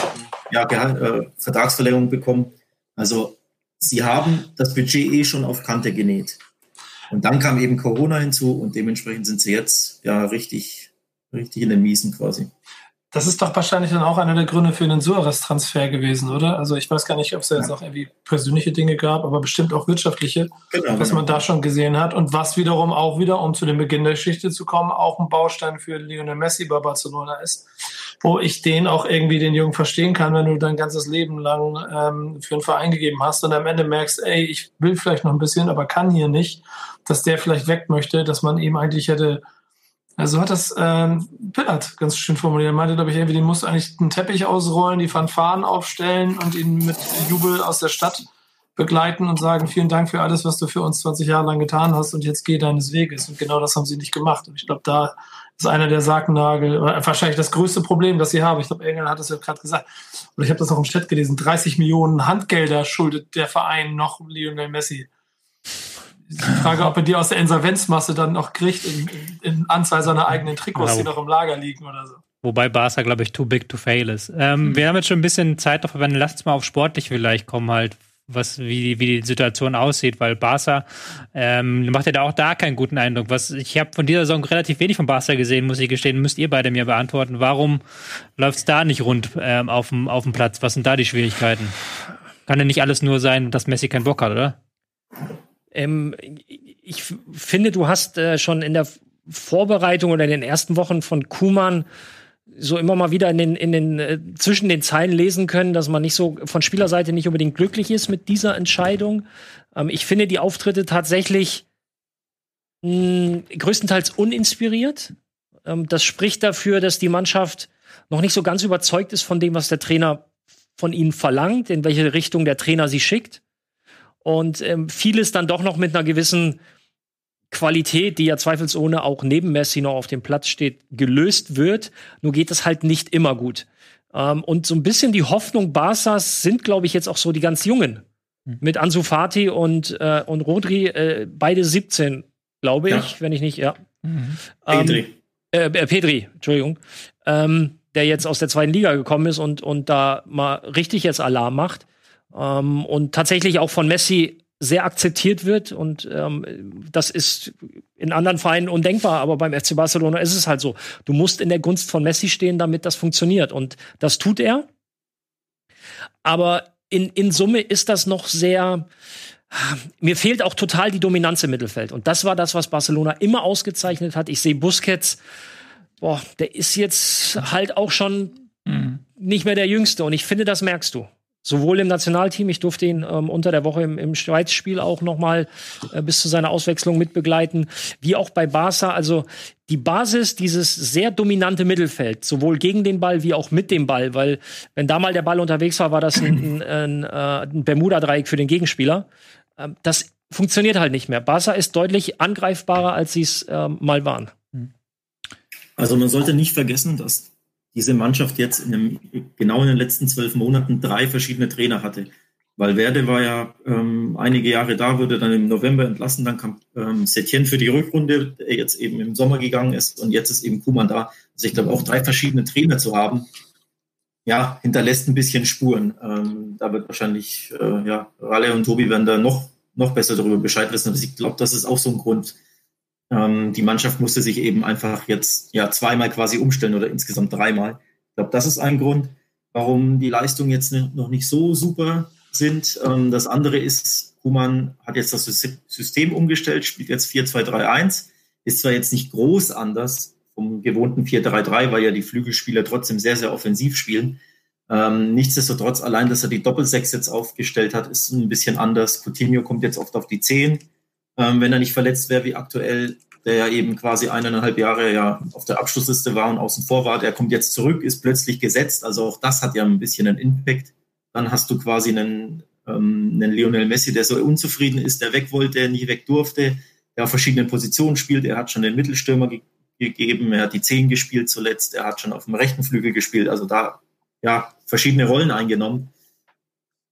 ja, äh, Vertragsverlängerungen bekommen. Also sie haben das Budget eh schon auf Kante genäht. Und dann kam eben Corona hinzu und dementsprechend sind sie jetzt ja richtig, richtig in den Miesen quasi. Das ist doch wahrscheinlich dann auch einer der Gründe für einen Suarez-Transfer gewesen, oder? Also ich weiß gar nicht, ob es da jetzt noch irgendwie persönliche Dinge gab, aber bestimmt auch wirtschaftliche, genau, was genau. man da schon gesehen hat. Und was wiederum auch wieder, um zu dem Beginn der Geschichte zu kommen, auch ein Baustein für Lionel Messi bei Barcelona ist, wo ich den auch irgendwie den Jungen verstehen kann, wenn du dein ganzes Leben lang ähm, für einen Verein gegeben hast und am Ende merkst, ey, ich will vielleicht noch ein bisschen, aber kann hier nicht, dass der vielleicht weg möchte, dass man ihm eigentlich hätte also hat das ähm, Pillard ganz schön formuliert. Er meinte, glaube ich, irgendwie, den muss eigentlich einen Teppich ausrollen, die Fanfaren aufstellen und ihn mit Jubel aus der Stadt begleiten und sagen, vielen Dank für alles, was du für uns 20 Jahre lang getan hast und jetzt geh deines Weges. Und genau das haben sie nicht gemacht. Und ich glaube, da ist einer der Sargnagel, wahrscheinlich das größte Problem, das sie haben. Ich glaube, Engel hat es ja gerade gesagt. Und ich habe das auch im Chat gelesen. 30 Millionen Handgelder schuldet der Verein noch Lionel Messi. Die Frage, ob er die aus der Insolvenzmasse dann noch kriegt in, in Anzahl seiner eigenen Trikots, die noch im Lager liegen oder so. Wobei Barca, glaube ich, too big to fail ist. Ähm, mhm. Wir haben jetzt schon ein bisschen Zeit darauf verwendet. Lasst mal auf sportlich vielleicht kommen, halt, was, wie, wie die Situation aussieht, weil Barca ähm, macht ja da auch da keinen guten Eindruck. Was, ich habe von dieser Saison relativ wenig von Barca gesehen, muss ich gestehen. Müsst ihr beide mir beantworten. Warum läuft es da nicht rund ähm, auf dem Platz? Was sind da die Schwierigkeiten? Kann ja nicht alles nur sein, dass Messi keinen Bock hat, oder? Ähm, ich finde, du hast äh, schon in der Vorbereitung oder in den ersten Wochen von Kuman so immer mal wieder in den, in den äh, zwischen den Zeilen lesen können, dass man nicht so von Spielerseite nicht unbedingt glücklich ist mit dieser Entscheidung. Ähm, ich finde die Auftritte tatsächlich mh, größtenteils uninspiriert. Ähm, das spricht dafür, dass die Mannschaft noch nicht so ganz überzeugt ist von dem, was der Trainer von ihnen verlangt, in welche Richtung der Trainer sie schickt und ähm, vieles dann doch noch mit einer gewissen Qualität, die ja zweifelsohne auch neben Messi noch auf dem Platz steht, gelöst wird. Nur geht es halt nicht immer gut. Ähm, und so ein bisschen die Hoffnung Barca's sind, glaube ich, jetzt auch so die ganz Jungen. Mhm. Mit Ansu Fati und, äh, und Rodri, äh, beide 17, glaube ich, ja. wenn ich nicht, ja. Mhm. Ähm, Pedri. Äh, äh, Pedri, Entschuldigung. Ähm, der jetzt aus der zweiten Liga gekommen ist und, und da mal richtig jetzt Alarm macht ähm, und tatsächlich auch von Messi sehr akzeptiert wird. Und ähm, das ist in anderen Vereinen undenkbar, aber beim FC Barcelona ist es halt so. Du musst in der Gunst von Messi stehen, damit das funktioniert. Und das tut er. Aber in, in Summe ist das noch sehr. Mir fehlt auch total die Dominanz im Mittelfeld. Und das war das, was Barcelona immer ausgezeichnet hat. Ich sehe Busquets, boah, der ist jetzt halt auch schon mhm. nicht mehr der Jüngste. Und ich finde, das merkst du sowohl im Nationalteam, ich durfte ihn ähm, unter der Woche im, im Schweiz-Spiel auch noch mal äh, bis zu seiner Auswechslung mitbegleiten, wie auch bei Barca. Also die Basis, dieses sehr dominante Mittelfeld, sowohl gegen den Ball wie auch mit dem Ball, weil wenn da mal der Ball unterwegs war, war das ein, ein, ein, äh, ein Bermuda-Dreieck für den Gegenspieler. Ähm, das funktioniert halt nicht mehr. Barca ist deutlich angreifbarer, als sie es ähm, mal waren. Also man sollte nicht vergessen, dass diese Mannschaft jetzt in einem, genau in den letzten zwölf Monaten drei verschiedene Trainer hatte. Weil Werde war ja ähm, einige Jahre da, wurde dann im November entlassen, dann kam ähm, Setien für die Rückrunde, der jetzt eben im Sommer gegangen ist und jetzt ist eben Kuman da. Also ich glaube, auch drei verschiedene Trainer zu haben, ja, hinterlässt ein bisschen Spuren. Ähm, da wird wahrscheinlich, äh, ja, Ralle und Tobi werden da noch, noch besser darüber Bescheid wissen. Aber ich glaube, das ist auch so ein Grund, ähm, die Mannschaft musste sich eben einfach jetzt ja zweimal quasi umstellen oder insgesamt dreimal. Ich glaube, das ist ein Grund, warum die Leistungen jetzt noch nicht so super sind. Ähm, das andere ist, Kuman hat jetzt das System umgestellt, spielt jetzt 4-2-3-1. Ist zwar jetzt nicht groß anders vom gewohnten 4-3-3, weil ja die Flügelspieler trotzdem sehr, sehr offensiv spielen. Ähm, nichtsdestotrotz, allein, dass er die Doppelsechs jetzt aufgestellt hat, ist ein bisschen anders. Coutinho kommt jetzt oft auf die 10. Ähm, wenn er nicht verletzt wäre wie aktuell, der ja eben quasi eineinhalb Jahre ja auf der Abschlussliste war und außen vor war, der kommt jetzt zurück, ist plötzlich gesetzt. Also auch das hat ja ein bisschen einen Impact. Dann hast du quasi einen, ähm, einen Lionel Messi, der so unzufrieden ist, der weg wollte, nie weg durfte, der auf verschiedenen Positionen spielt. Er hat schon den Mittelstürmer ge gegeben, er hat die Zehn gespielt zuletzt, er hat schon auf dem rechten Flügel gespielt. Also da ja verschiedene Rollen eingenommen.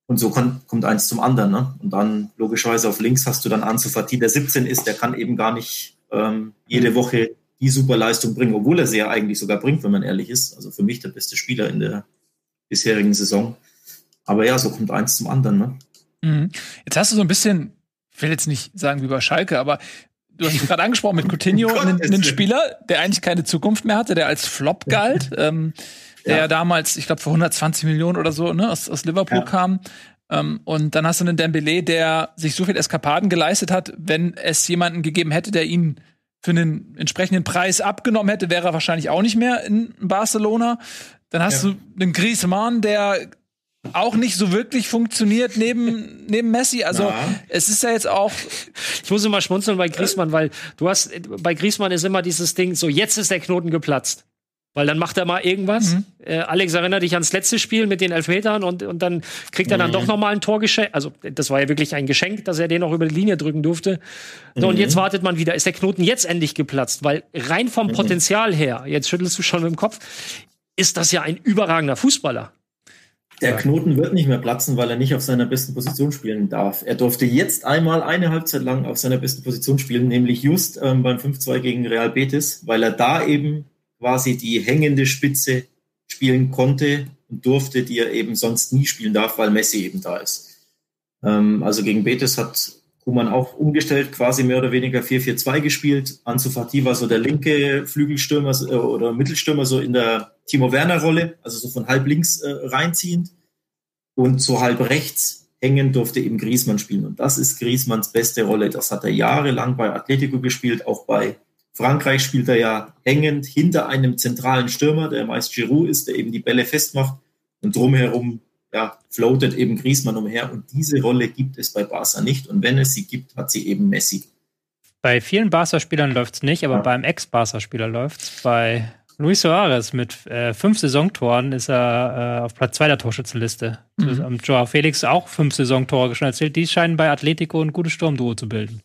Und so kann, kommt eins zum anderen. Ne? Und dann logischerweise auf links hast du dann Ansu Fati, der 17 ist, der kann eben gar nicht ähm, jede Woche die super Leistung bringen, obwohl er sie ja eigentlich sogar bringt, wenn man ehrlich ist. Also für mich der beste Spieler in der bisherigen Saison. Aber ja, so kommt eins zum anderen. Ne? Mhm. Jetzt hast du so ein bisschen, ich will jetzt nicht sagen wie bei Schalke, aber du hast gerade angesprochen mit <laughs> Coutinho, einen, einen, Spieler, der eigentlich keine Zukunft mehr hatte, der als Flop galt, <laughs> ähm, der ja. damals, ich glaube, für 120 Millionen oder so ne, aus, aus Liverpool ja. kam. Ähm, und dann hast du einen Dembele, der sich so viel Eskapaden geleistet hat, wenn es jemanden gegeben hätte, der ihn für einen entsprechenden Preis abgenommen hätte, wäre er wahrscheinlich auch nicht mehr in Barcelona. Dann hast ja. du einen Griezmann, der auch nicht so wirklich funktioniert neben, neben Messi. Also ja. es ist ja jetzt auch. <laughs> Ich muss immer schmunzeln bei Griezmann, weil du hast, bei Griezmann ist immer dieses Ding, so jetzt ist der Knoten geplatzt. Weil dann macht er mal irgendwas. Mhm. Äh, Alex erinnert dich ans letzte Spiel mit den Elfmetern und, und dann kriegt er dann mhm. doch noch mal ein Tor geschenkt. Also das war ja wirklich ein Geschenk, dass er den auch über die Linie drücken durfte. So, mhm. und jetzt wartet man wieder. Ist der Knoten jetzt endlich geplatzt? Weil rein vom mhm. Potenzial her, jetzt schüttelst du schon mit dem Kopf, ist das ja ein überragender Fußballer. Der Knoten wird nicht mehr platzen, weil er nicht auf seiner besten Position spielen darf. Er durfte jetzt einmal eine Halbzeit lang auf seiner besten Position spielen, nämlich just ähm, beim 5-2 gegen Real Betis, weil er da eben quasi die hängende Spitze spielen konnte und durfte, die er eben sonst nie spielen darf, weil Messi eben da ist. Ähm, also gegen Betis hat Kuman auch umgestellt, quasi mehr oder weniger 4-4-2 gespielt. Ansu Fati war so der linke Flügelstürmer äh, oder Mittelstürmer so in der Timo Werner Rolle, also so von halb links äh, reinziehend und so halb rechts hängen durfte eben Griesmann spielen und das ist Griesmanns beste Rolle. Das hat er jahrelang bei Atletico gespielt, auch bei Frankreich spielt er ja hängend hinter einem zentralen Stürmer, der meist Giroud ist, der eben die Bälle festmacht und drumherum ja, floatet eben Griezmann umher und diese Rolle gibt es bei Barca nicht und wenn es sie gibt, hat sie eben Messi. Bei vielen Barca-Spielern läuft es nicht, aber ja. beim Ex-Barca-Spieler läuft es. Bei Luis Suarez mit äh, fünf Saisontoren ist er äh, auf Platz zwei der Torschützenliste. Mhm. Und Joao Felix auch fünf Saisontore geschnallt. Die scheinen bei Atletico ein gutes Sturmduo zu bilden.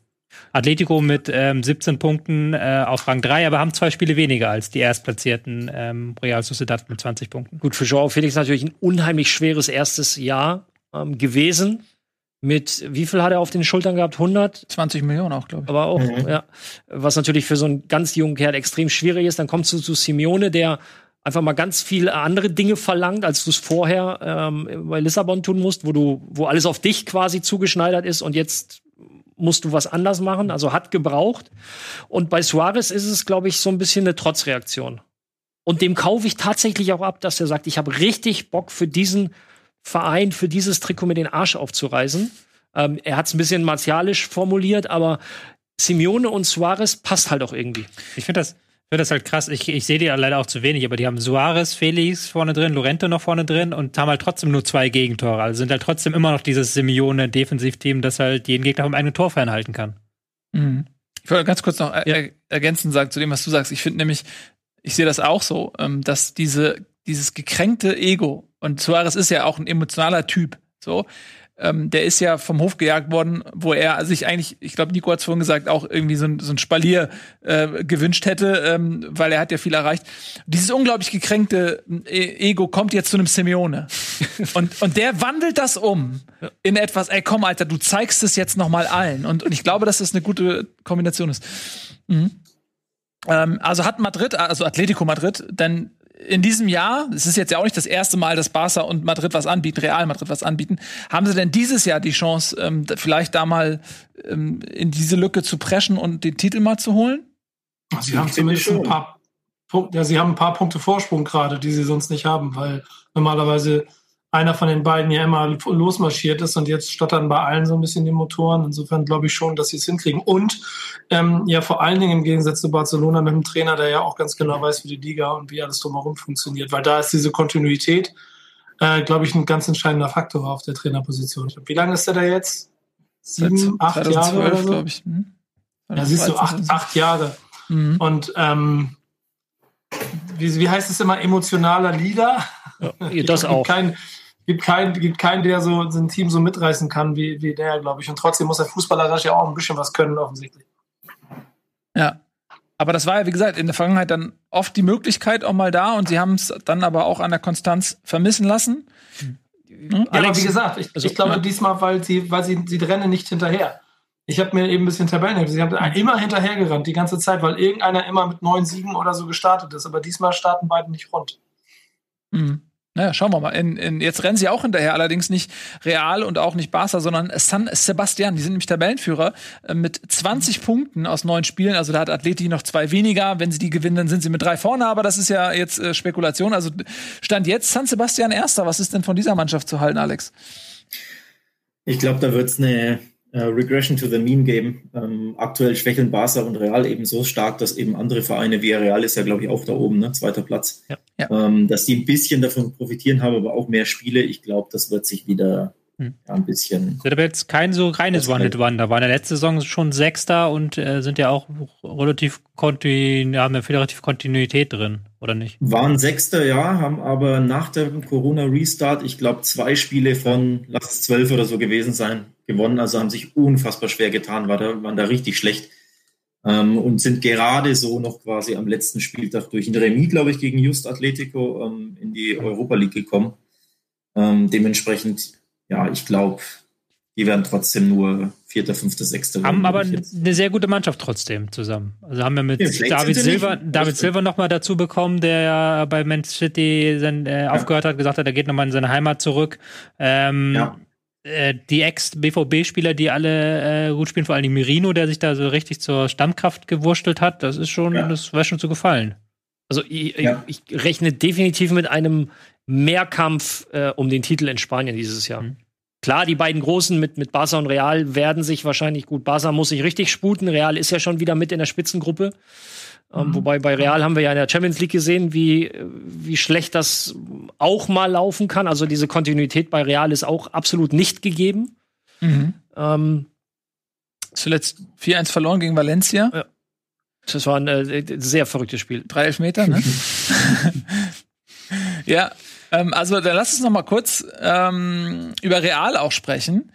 Atletico mit ähm, 17 Punkten äh, auf Rang 3, aber haben zwei Spiele weniger als die erstplatzierten ähm, Real Sociedad mit 20 Punkten. Gut, für Joao Felix natürlich ein unheimlich schweres erstes Jahr ähm, gewesen. Mit wie viel hat er auf den Schultern gehabt? 100? 20 Millionen auch, glaube ich. Aber auch, mhm. ja. Was natürlich für so einen ganz jungen Kerl extrem schwierig ist. Dann kommst du zu Simeone, der einfach mal ganz viele andere Dinge verlangt, als du es vorher ähm, bei Lissabon tun musst, wo du, wo alles auf dich quasi zugeschneidert ist und jetzt musst du was anders machen, also hat gebraucht. Und bei Suarez ist es, glaube ich, so ein bisschen eine Trotzreaktion. Und dem kaufe ich tatsächlich auch ab, dass er sagt, ich habe richtig Bock für diesen Verein, für dieses Trikot mit den Arsch aufzureißen. Ähm, er hat es ein bisschen martialisch formuliert, aber Simeone und Suarez passt halt auch irgendwie. Ich finde das, finde das halt krass. Ich, ich sehe die leider auch zu wenig, aber die haben Suarez, Felix vorne drin, Lorente noch vorne drin und haben halt trotzdem nur zwei Gegentore. Also sind halt trotzdem immer noch dieses Simeone-Defensivteam, das halt jeden Gegner vom eigenen Tor fernhalten kann. Mhm. Ich wollte ganz kurz noch er ja. ergänzen sagen zu dem, was du sagst. Ich finde nämlich, ich sehe das auch so, ähm, dass diese, dieses gekränkte Ego, und Suarez ist ja auch ein emotionaler Typ, so, ähm, der ist ja vom Hof gejagt worden, wo er sich eigentlich, ich glaube, Nico hat es vorhin gesagt, auch irgendwie so ein, so ein Spalier äh, gewünscht hätte, ähm, weil er hat ja viel erreicht. Dieses unglaublich gekränkte e Ego kommt jetzt zu einem Simeone. <laughs> und, und der wandelt das um in etwas, ey komm, Alter, du zeigst es jetzt noch mal allen. Und, und ich glaube, dass das eine gute Kombination ist. Mhm. Ähm, also hat Madrid, also Atletico Madrid, dann in diesem Jahr, es ist jetzt ja auch nicht das erste Mal, dass Barca und Madrid was anbieten, Real Madrid was anbieten, haben sie denn dieses Jahr die Chance, ähm, vielleicht da mal ähm, in diese Lücke zu preschen und den Titel mal zu holen? Sie haben zumindest ein paar Punkte, ja, sie haben ein paar Punkte Vorsprung gerade, die sie sonst nicht haben, weil normalerweise einer von den beiden ja immer losmarschiert ist und jetzt stottern bei allen so ein bisschen die Motoren. Insofern glaube ich schon, dass sie es hinkriegen. Und ähm, ja vor allen Dingen im Gegensatz zu Barcelona mit einem Trainer, der ja auch ganz genau weiß, wie die Liga und wie alles drumherum funktioniert. Weil da ist diese Kontinuität, äh, glaube ich, ein ganz entscheidender Faktor auf der Trainerposition. Wie lange ist der da jetzt? Sieben, acht Jahre oder so? glaube ich. Hm? Ja, siehst du, acht, acht Jahre. Mhm. Und ähm, wie, wie heißt es immer, emotionaler Leader? Ja, das <laughs> auch. Kein, gibt keinen, gibt keinen, der so, so ein Team so mitreißen kann wie, wie der, glaube ich. Und trotzdem muss der Fußballerisch ja auch ein bisschen was können, offensichtlich. Ja. Aber das war ja, wie gesagt, in der Vergangenheit dann oft die Möglichkeit auch mal da und sie haben es dann aber auch an der Konstanz vermissen lassen. Mhm. Ja, aber wie gesagt, ich, also, ich glaube ja. diesmal, weil sie, weil sie, sie rennen nicht hinterher. Ich habe mir eben ein bisschen Tabellen. Sie haben immer hinterhergerannt, die ganze Zeit, weil irgendeiner immer mit neun Siegen oder so gestartet ist. Aber diesmal starten beide nicht rund. Mhm. Naja, schauen wir mal. In, in, jetzt rennen sie auch hinterher, allerdings nicht Real und auch nicht Barca, sondern San Sebastian. Die sind nämlich Tabellenführer äh, mit 20 Punkten aus neun Spielen. Also da hat Atleti noch zwei weniger. Wenn sie die gewinnen, dann sind sie mit drei vorne. Aber das ist ja jetzt äh, Spekulation. Also stand jetzt San Sebastian Erster. Was ist denn von dieser Mannschaft zu halten, Alex? Ich glaube, da wird es eine äh, Regression to the Mean geben. Ähm, aktuell schwächeln Barca und Real eben so stark, dass eben andere Vereine wie Real ist ja, glaube ich, auch da oben, ne? zweiter Platz, ja. Ja. Ähm, dass die ein bisschen davon profitieren haben, aber auch mehr Spiele. Ich glaube, das wird sich wieder hm. ja, ein bisschen. Das ist aber jetzt kein so reines One-Hit-One. Da war in der letzten Saison schon Sechster und äh, sind ja auch relativ kontinu haben ja relativ Kontinuität drin, oder nicht? Waren Sechster, ja, haben aber nach dem Corona-Restart, ich glaube, zwei Spiele von, lass es zwölf oder so gewesen sein, gewonnen. Also haben sich unfassbar schwer getan, war da, waren da richtig schlecht. Ähm, und sind gerade so noch quasi am letzten Spieltag durch ein Remis, glaube ich, gegen Just Atletico ähm, in die Europa League gekommen. Ähm, dementsprechend ja, ich glaube, die werden trotzdem nur Vierter, Fünfter, Sechster. Haben aber eine sehr gute Mannschaft trotzdem zusammen. Also haben wir mit ja, David Silva, David Silva nochmal dazu bekommen, der ja bei Man City sein, äh, ja. aufgehört hat, gesagt hat, er geht nochmal in seine Heimat zurück. Ähm, ja. äh, die Ex-BVB-Spieler, die alle äh, gut spielen, vor allem die Mirino, der sich da so richtig zur Stammkraft gewurstelt hat, das ist schon, das wäre schon zu gefallen. Also ich, ich, ich rechne definitiv mit einem Mehrkampf äh, um den Titel in Spanien dieses Jahr. Mhm. Klar, die beiden Großen mit, mit Barca und Real werden sich wahrscheinlich gut. Barca muss sich richtig sputen. Real ist ja schon wieder mit in der Spitzengruppe. Ähm, mhm. Wobei bei Real haben wir ja in der Champions League gesehen, wie, wie schlecht das auch mal laufen kann. Also diese Kontinuität bei Real ist auch absolut nicht gegeben. Mhm. Ähm, Zuletzt 4-1 verloren gegen Valencia. Ja. Das war ein äh, sehr verrücktes Spiel. Drei Elfmeter, ne? <laughs> ja, ähm, also dann lass uns noch mal kurz ähm, über Real auch sprechen.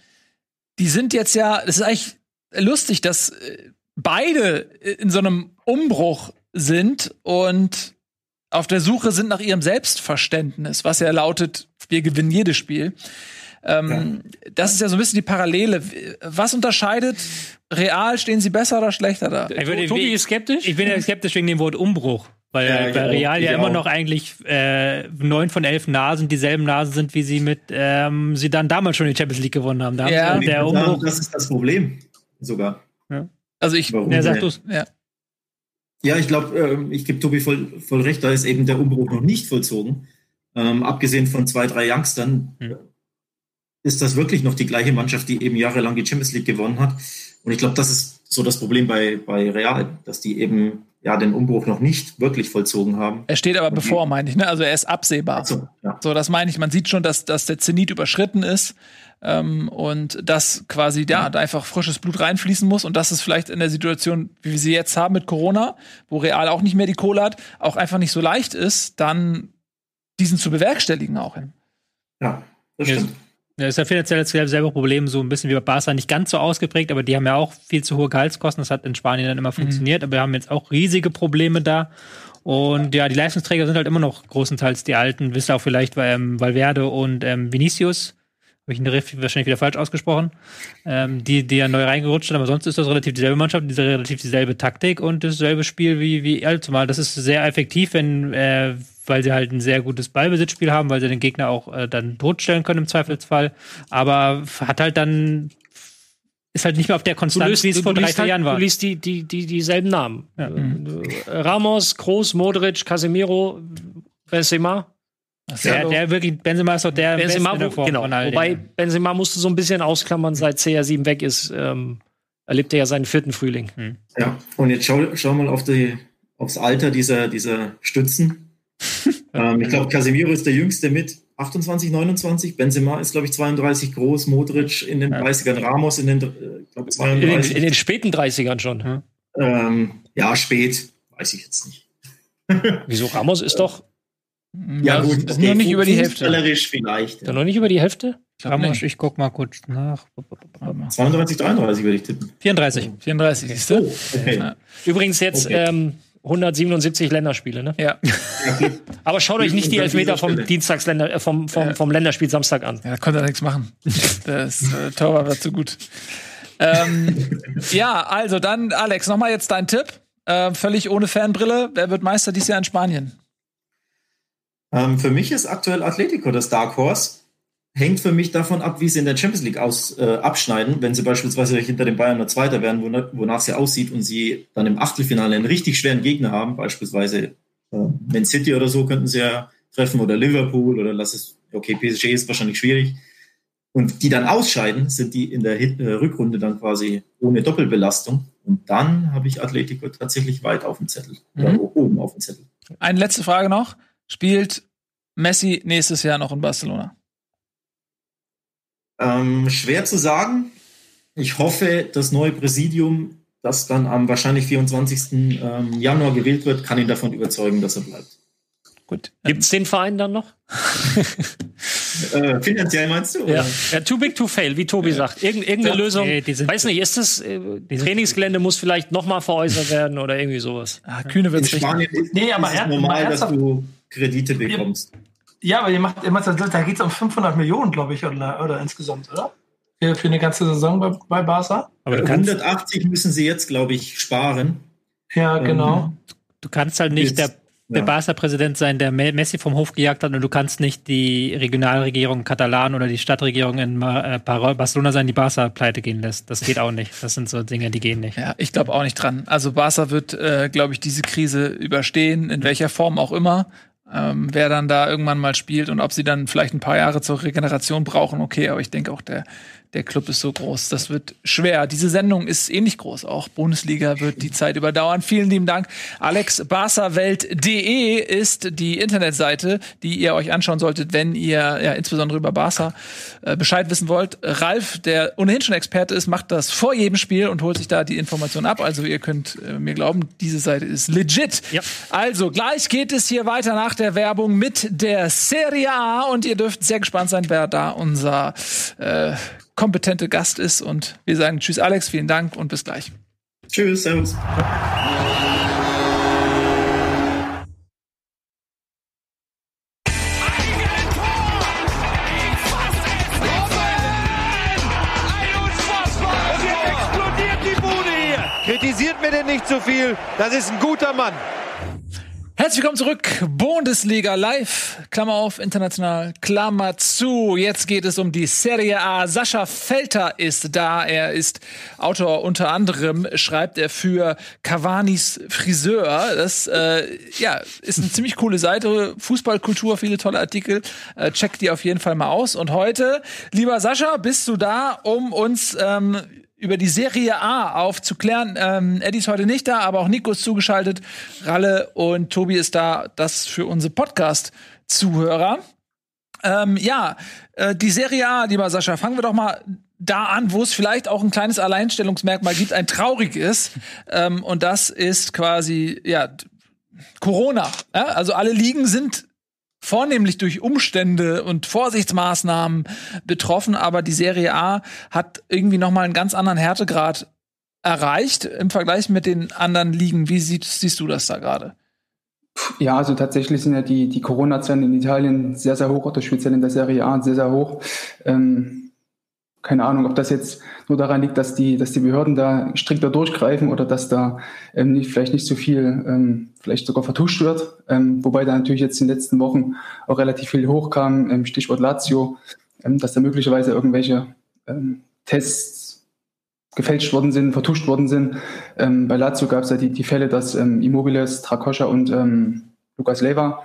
Die sind jetzt ja, das ist eigentlich lustig, dass äh, beide in so einem Umbruch sind und auf der Suche sind nach ihrem Selbstverständnis, was ja lautet, wir gewinnen jedes Spiel. Ähm, ja. Das ist ja so ein bisschen die Parallele. Was unterscheidet Real? Stehen sie besser oder schlechter da? Tobi ist skeptisch? Ich bin ja skeptisch wegen dem Wort Umbruch. Weil ja, bei Real ja immer auch. noch eigentlich äh, neun von elf Nasen dieselben Nasen sind, wie sie mit ähm, sie dann damals schon die Champions League gewonnen haben. Da ja, haben der Umbruch das ist das Problem sogar. Ja. Also ich, Warum ja, sag du's, ja. Ja, ich glaube, äh, ich gebe Tobi voll, voll recht, da ist eben der Umbruch noch nicht vollzogen. Ähm, abgesehen von zwei, drei Youngstern hm. Ist das wirklich noch die gleiche Mannschaft, die eben jahrelang die Champions League gewonnen hat. Und ich glaube, das ist so das Problem bei, bei Real, dass die eben ja den Umbruch noch nicht wirklich vollzogen haben. Er steht aber bevor, meine ich, ne? Also er ist absehbar. So, ja. so, das meine ich. Man sieht schon, dass, dass der Zenit überschritten ist ähm, und dass quasi ja, ja, da einfach frisches Blut reinfließen muss und dass es vielleicht in der Situation, wie wir sie jetzt haben mit Corona, wo Real auch nicht mehr die Kohle hat, auch einfach nicht so leicht ist, dann diesen zu bewerkstelligen auch hin. Ja, das stimmt. Ja, ist ja finanziell dasselbe Problem, so ein bisschen wie bei Barca, nicht ganz so ausgeprägt, aber die haben ja auch viel zu hohe Gehaltskosten. Das hat in Spanien dann immer mhm. funktioniert, aber wir haben jetzt auch riesige Probleme da. Und ja, die Leistungsträger sind halt immer noch großenteils die alten, wisst ihr auch vielleicht ähm, Valverde und ähm, Vinicius. Habe ich ihn wahrscheinlich wieder falsch ausgesprochen, ähm, die, die ja neu reingerutscht sind, aber sonst ist das relativ dieselbe Mannschaft, diese relativ dieselbe Taktik und dasselbe Spiel wie, wie allzumal. Das ist sehr effektiv, wenn äh, weil sie halt ein sehr gutes Ballbesitzspiel haben, weil sie den Gegner auch äh, dann totstellen können im Zweifelsfall. Aber hat halt dann ist halt nicht mehr auf der Konstanz, wie es vor drei, halt, Jahren war. Du liest die, die, die, dieselben Namen. Ja. Ramos, Kroos, Modric, Casemiro, Benzema. Der, der wirklich, Benzema ist doch der Benzema, Beste in der Form genau. von all Wobei denen. Benzema musste so ein bisschen ausklammern, seit CR7 weg ist, ähm, erlebt er ja seinen vierten Frühling. Ja, und jetzt schau, schau mal auf die, aufs Alter dieser, dieser Stützen. <laughs> ähm, ich glaube, Casemiro ist der Jüngste mit 28, 29. Benzema ist, glaube ich, 32 groß. Modric in den 30ern. Ramos in den, äh, glaube In den, 32. in den späten 30ern schon. Ja. ähm, ja, spät. Weiß ich jetzt nicht. Wieso? Ramos ist doch Ja, das gut. nur nicht über die Hälfte. Vielleicht. da Ja. noch nicht über die Hälfte? Ramos, ich guck mal kurz nach. 32, 33 würde ich tippen. 34. 34, siehst du? Oh, okay. Ja. Übrigens jetzt Okay. ähm, 177 Länderspiele, ne? Ja. Aber schaut euch nicht die Elfmeter vom. Dienstagsländer, äh, vom, vom, vom Länderspiel Samstag an. Ja, da konnte er nichts machen. Das äh, Torwart war zu gut. Ähm, ja, also dann, Alex, nochmal jetzt dein Tipp. Äh, völlig ohne Fanbrille. Wer wird Meister dieses Jahr in Spanien? Ähm, für mich ist aktuell Atletico das Dark Horse. Hängt für mich davon ab, wie sie in der Champions League aus, äh, abschneiden. Wenn sie beispielsweise hinter den Bayern nur Zweiter werden, wonach, sie aussieht und sie dann im Achtelfinale einen richtig schweren Gegner haben, beispielsweise äh, Man City oder so könnten sie ja treffen oder Liverpool oder lass es, okay, PSG ist wahrscheinlich schwierig. Und die dann ausscheiden, sind die in der Hit, äh, Rückrunde dann quasi ohne Doppelbelastung. Und dann habe ich Atletico tatsächlich weit auf dem Zettel. Oder Mhm. oben auf dem Zettel. Eine letzte Frage noch. Spielt Messi nächstes Jahr noch in Barcelona? Ähm, schwer zu sagen. Ich hoffe, das neue Präsidium, das dann am wahrscheinlich 24. Ähm, Januar gewählt wird, kann ihn davon überzeugen, dass er bleibt. Gut. Gibt's den Verein dann noch? <laughs> Äh, finanziell meinst du? Ja. ja, too big to fail, wie Tobi sagt. Irgend, irgendeine Ja, Lösung. nee, die sind- Weiß nicht, ist das äh, Trainingsgelände muss vielleicht nochmal veräußert werden oder irgendwie sowas. Ah, Kühne richten. Spanien ist, Nee, aber ist es normal, mal dass du Kredite bekommst. Ja, aber ihr macht, ihr macht da geht es um 500 Millionen, glaube ich, oder, oder insgesamt, oder? Für, für eine ganze Saison bei, bei Barca? Aber du kannst, 180 müssen sie jetzt, glaube ich, sparen. Ja, genau. du kannst halt nicht Jetzt, der, der ja. Barca-Präsident sein, der Me- Messi vom Hof gejagt hat und du kannst nicht die Regionalregierung Katalan oder die Stadtregierung in äh, Bar- Barcelona sein, die Barca pleite gehen lässt. Das geht auch nicht. Das sind so Dinge, die gehen nicht. Ja, ich glaube auch nicht dran. Also Barca wird, äh, glaube ich, diese Krise überstehen, in welcher Form auch immer. Ähm, wer dann da irgendwann mal spielt und ob sie dann vielleicht ein paar Jahre zur Regeneration brauchen, okay, aber ich denke auch, der, der Club ist so groß. Das wird schwer. Diese Sendung ist ähnlich groß. Auch Bundesliga wird die Zeit überdauern. Vielen lieben Dank. Alex, barcawelt.de ist die Internetseite, die ihr euch anschauen solltet, wenn ihr ja, insbesondere über Barca äh, Bescheid wissen wollt. Ralf, der ohnehin schon Experte ist, macht das vor jedem Spiel und holt sich da die Informationen ab. Also ihr könnt äh, mir glauben, diese Seite ist legit. Ja. Also gleich geht es hier weiter nach der Werbung mit der Serie A und ihr dürft sehr gespannt sein, wer da unser äh, kompetente Gast ist. Und wir sagen Tschüss, Alex, vielen Dank und bis gleich. Tschüss, servus. Und jetzt explodiert die Bude hier. Kritisiert mir denn nicht zu viel. Das ist ein guter Mann. Herzlich willkommen zurück. Bundesliga live. Klammer auf, international. Klammer zu. Jetzt geht es um die Serie A. Sascha Felter ist da. Er ist Autor unter anderem, schreibt er für Cavanis Friseur. Das äh, ja, ist eine ziemlich coole Seite. Fußballkultur, viele tolle Artikel. Äh, checkt die auf jeden Fall mal aus. Und heute, lieber Sascha, bist du da, um uns ähm, über die Serie A aufzuklären. Ähm, Eddie ist heute nicht da, aber auch Nico ist zugeschaltet. Ralle und Tobi ist da. Das für unsere Podcast-Zuhörer. Ähm, ja, äh, die Serie A, lieber Sascha, fangen wir doch mal da an, wo es vielleicht auch ein kleines Alleinstellungsmerkmal gibt, ein trauriges. Ähm, und das ist quasi, ja, Corona. Ja? Also alle Ligen sind vornehmlich durch Umstände und Vorsichtsmaßnahmen betroffen, aber die Serie A hat irgendwie noch mal einen ganz anderen Härtegrad erreicht im Vergleich mit den anderen Ligen. Wie siehst, siehst du das da gerade? Ja, also tatsächlich sind ja die, die Corona-Zahlen in Italien sehr, sehr hoch, oder speziell in der Serie A sehr, sehr hoch. Ähm, keine Ahnung, ob das jetzt nur daran liegt, dass die, dass die Behörden da strikter durchgreifen oder dass da ähm, nicht, vielleicht nicht so viel, ähm, vielleicht sogar vertuscht wird. Ähm, wobei da natürlich jetzt in den letzten Wochen auch relativ viel hochkam, ähm, Stichwort Lazio, ähm, dass da möglicherweise irgendwelche ähm, Tests gefälscht worden sind, vertuscht worden sind. Ähm, bei Lazio gab es ja die, die Fälle, dass ähm, Immobiles, Trakoscha und ähm, Lukas Leva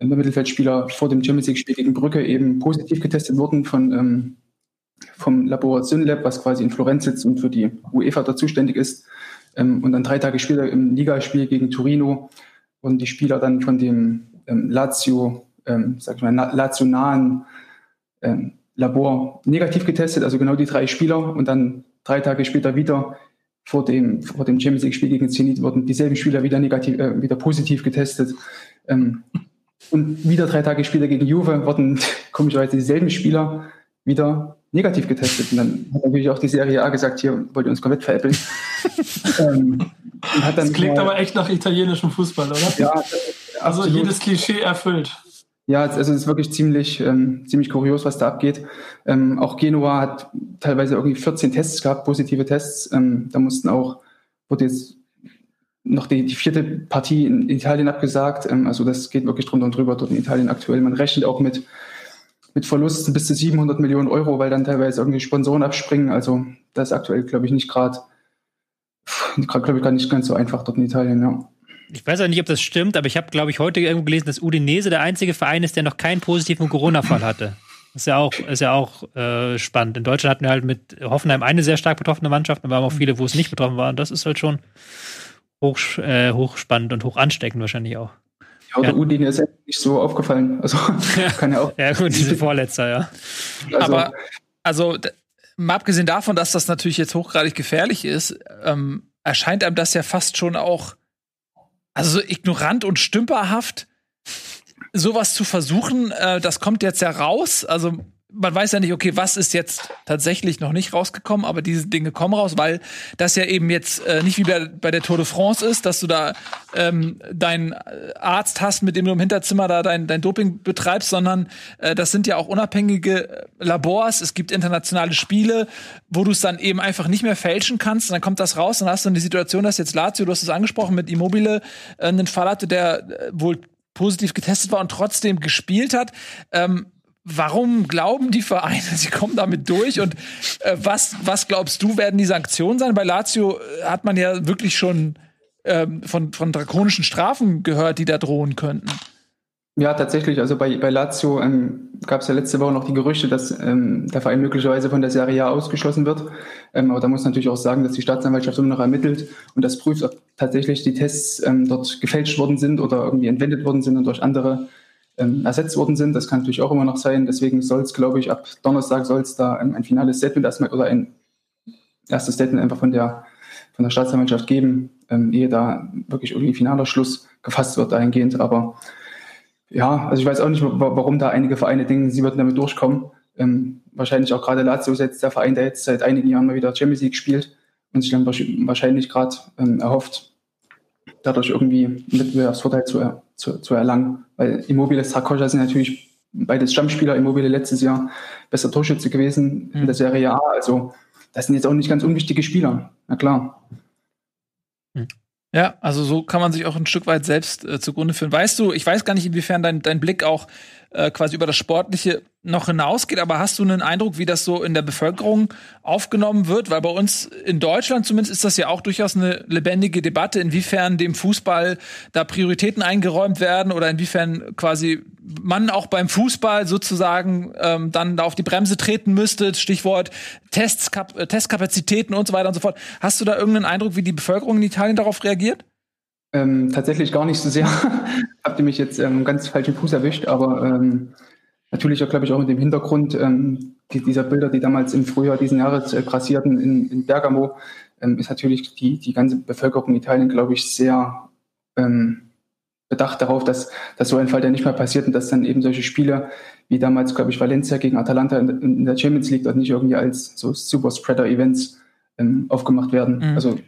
der Mittelfeldspieler vor dem Champions League-Spiel gegen Brücke eben positiv getestet wurden von, ähm, vom Labor Synlab, was quasi in Florenz sitzt und für die UEFA da zuständig ist. Ähm, und dann drei Tage später im Ligaspiel gegen Torino wurden die Spieler dann von dem ähm, Lazio, ähm, sag ich mal, Lazio-nahen ähm, Labor negativ getestet, also genau die drei Spieler. Und dann drei Tage später wieder vor dem, vor dem Champions League-Spiel gegen Zenit wurden dieselben Spieler wieder negativ, äh, wieder positiv getestet. Ähm, und wieder drei Tage später gegen Juve wurden <laughs> komischerweise dieselben Spieler wieder negativ getestet. Und dann hat natürlich auch die Serie A gesagt, hier wollt ihr uns komplett veräppeln. <laughs> ähm, das klingt mal, aber echt nach italienischem Fußball, oder? Ja, also absolut. jedes Klischee erfüllt. Ja, also es ist wirklich ziemlich, ähm, ziemlich kurios, was da abgeht. Ähm, auch Genua hat teilweise irgendwie 14 Tests gehabt, positive Tests. Ähm, da mussten auch, wurde jetzt noch die, die vierte Partie in Italien abgesagt. Ähm, also das geht wirklich drunter und drüber dort in Italien aktuell. Man rechnet auch mit, mit Verlusten bis zu 700 Millionen Euro, weil dann teilweise irgendwie Sponsoren abspringen. Also das ist aktuell, glaube ich, nicht gerade, glaube ich, gar nicht ganz so einfach dort in Italien, ja. Ich weiß auch nicht, ob das stimmt, aber ich habe, glaube ich, heute irgendwo gelesen, dass Udinese der einzige Verein ist, der noch keinen positiven Corona-Fall hatte. Ist ja auch, ist ja auch äh, spannend. In Deutschland hatten wir halt mit Hoffenheim eine sehr stark betroffene Mannschaft, aber auch viele, wo es nicht betroffen war. Und das ist halt schon hoch, äh, hochspannend und hoch ansteckend wahrscheinlich auch. Ja, oder ja. Udine ist nicht so aufgefallen. Also <laughs> kann ja auch. ja, gut, diese Vorletzter, ja. Also, aber, also, mal abgesehen davon, dass das natürlich jetzt hochgradig gefährlich ist, ähm, erscheint einem das ja fast schon auch, also so ignorant und stümperhaft, sowas zu versuchen. Äh, das kommt jetzt ja raus. Also, man weiß ja nicht, okay, was ist jetzt tatsächlich noch nicht rausgekommen, aber diese Dinge kommen raus, weil das ja eben jetzt äh, nicht wie bei, bei, der Tour de France ist, dass du da ähm, deinen Arzt hast, mit dem du im Hinterzimmer da dein, dein Doping betreibst, sondern äh, das sind ja auch unabhängige äh, Labors. Es gibt internationale Spiele, wo du es dann eben einfach nicht mehr fälschen kannst. Und dann kommt das raus, dann hast du die Situation, dass jetzt Lazio, du hast es angesprochen, mit Immobile äh, einen Fall hatte, der äh, wohl positiv getestet war und trotzdem gespielt hat. Ähm, warum glauben die Vereine, sie kommen damit durch? Und äh, was, was glaubst du, werden die Sanktionen sein? Bei Lazio äh, hat man ja wirklich schon ähm, von, von drakonischen Strafen gehört, die da drohen könnten. Ja, tatsächlich. Also bei, bei Lazio ähm, gab es ja letzte Woche noch die Gerüchte, dass ähm, der Verein möglicherweise von der Serie A ausgeschlossen wird. Ähm, aber da muss natürlich auch sagen, dass die Staatsanwaltschaft immer noch ermittelt und das prüft, ob tatsächlich die Tests ähm, dort gefälscht worden sind oder irgendwie entwendet worden sind und durch andere ähm, ersetzt worden sind. Das kann natürlich auch immer noch sein. Deswegen soll es, glaube ich, ab Donnerstag soll es da ähm, ein finales Statement erstmal oder ein erstes Statement einfach von der, von der Staatsanwaltschaft geben, ähm, ehe da wirklich irgendwie finaler Schluss gefasst wird dahingehend. Aber ja, also ich weiß auch nicht, warum da einige Vereine denken, sie würden damit durchkommen. Ähm, wahrscheinlich auch gerade Lazio ist jetzt der Verein, der jetzt seit einigen Jahren mal wieder Champions League spielt und sich dann wahrscheinlich gerade ähm, erhofft, dadurch irgendwie einen Wettbewerbsvorteil zu, er, zu, zu erlangen. Weil Immobile Sarkoja sind natürlich beides Stammspieler. Immobile letztes Jahr besser Torschütze gewesen mhm. in der Serie A. Also das sind jetzt auch nicht ganz unwichtige Spieler. Na klar. Mhm. Ja, also so kann man sich auch ein Stück weit selbst äh, zugrunde führen. Weißt du, ich weiß gar nicht, inwiefern dein, dein Blick auch äh, quasi über das Sportliche noch hinausgeht, aber hast du einen Eindruck, wie das so in der Bevölkerung aufgenommen wird? Weil bei uns in Deutschland zumindest ist das ja auch durchaus eine lebendige Debatte, inwiefern dem Fußball da Prioritäten eingeräumt werden oder inwiefern quasi man auch beim Fußball sozusagen ähm, dann da auf die Bremse treten müsste. Stichwort Tests, äh, Testkapazitäten und so weiter und so fort. Hast du da irgendeinen Eindruck, wie die Bevölkerung in Italien darauf reagiert? Ähm, tatsächlich gar nicht so sehr. <laughs> Habt ihr mich jetzt ähm, ganz falschen Fuß erwischt, aber ähm, natürlich auch, glaube ich, auch mit dem Hintergrund ähm, die, dieser Bilder, die damals im Frühjahr diesen Jahres äh, grassierten in, in Bergamo, ähm, ist natürlich die, die ganze Bevölkerung Italien, glaube ich, sehr ähm, bedacht darauf, dass, dass so ein Fall dann nicht mehr passiert und dass dann eben solche Spiele wie damals, glaube ich, Valencia gegen Atalanta in, in der Champions League dort nicht irgendwie als so Super Spreader Events ähm, aufgemacht werden. Mhm. Also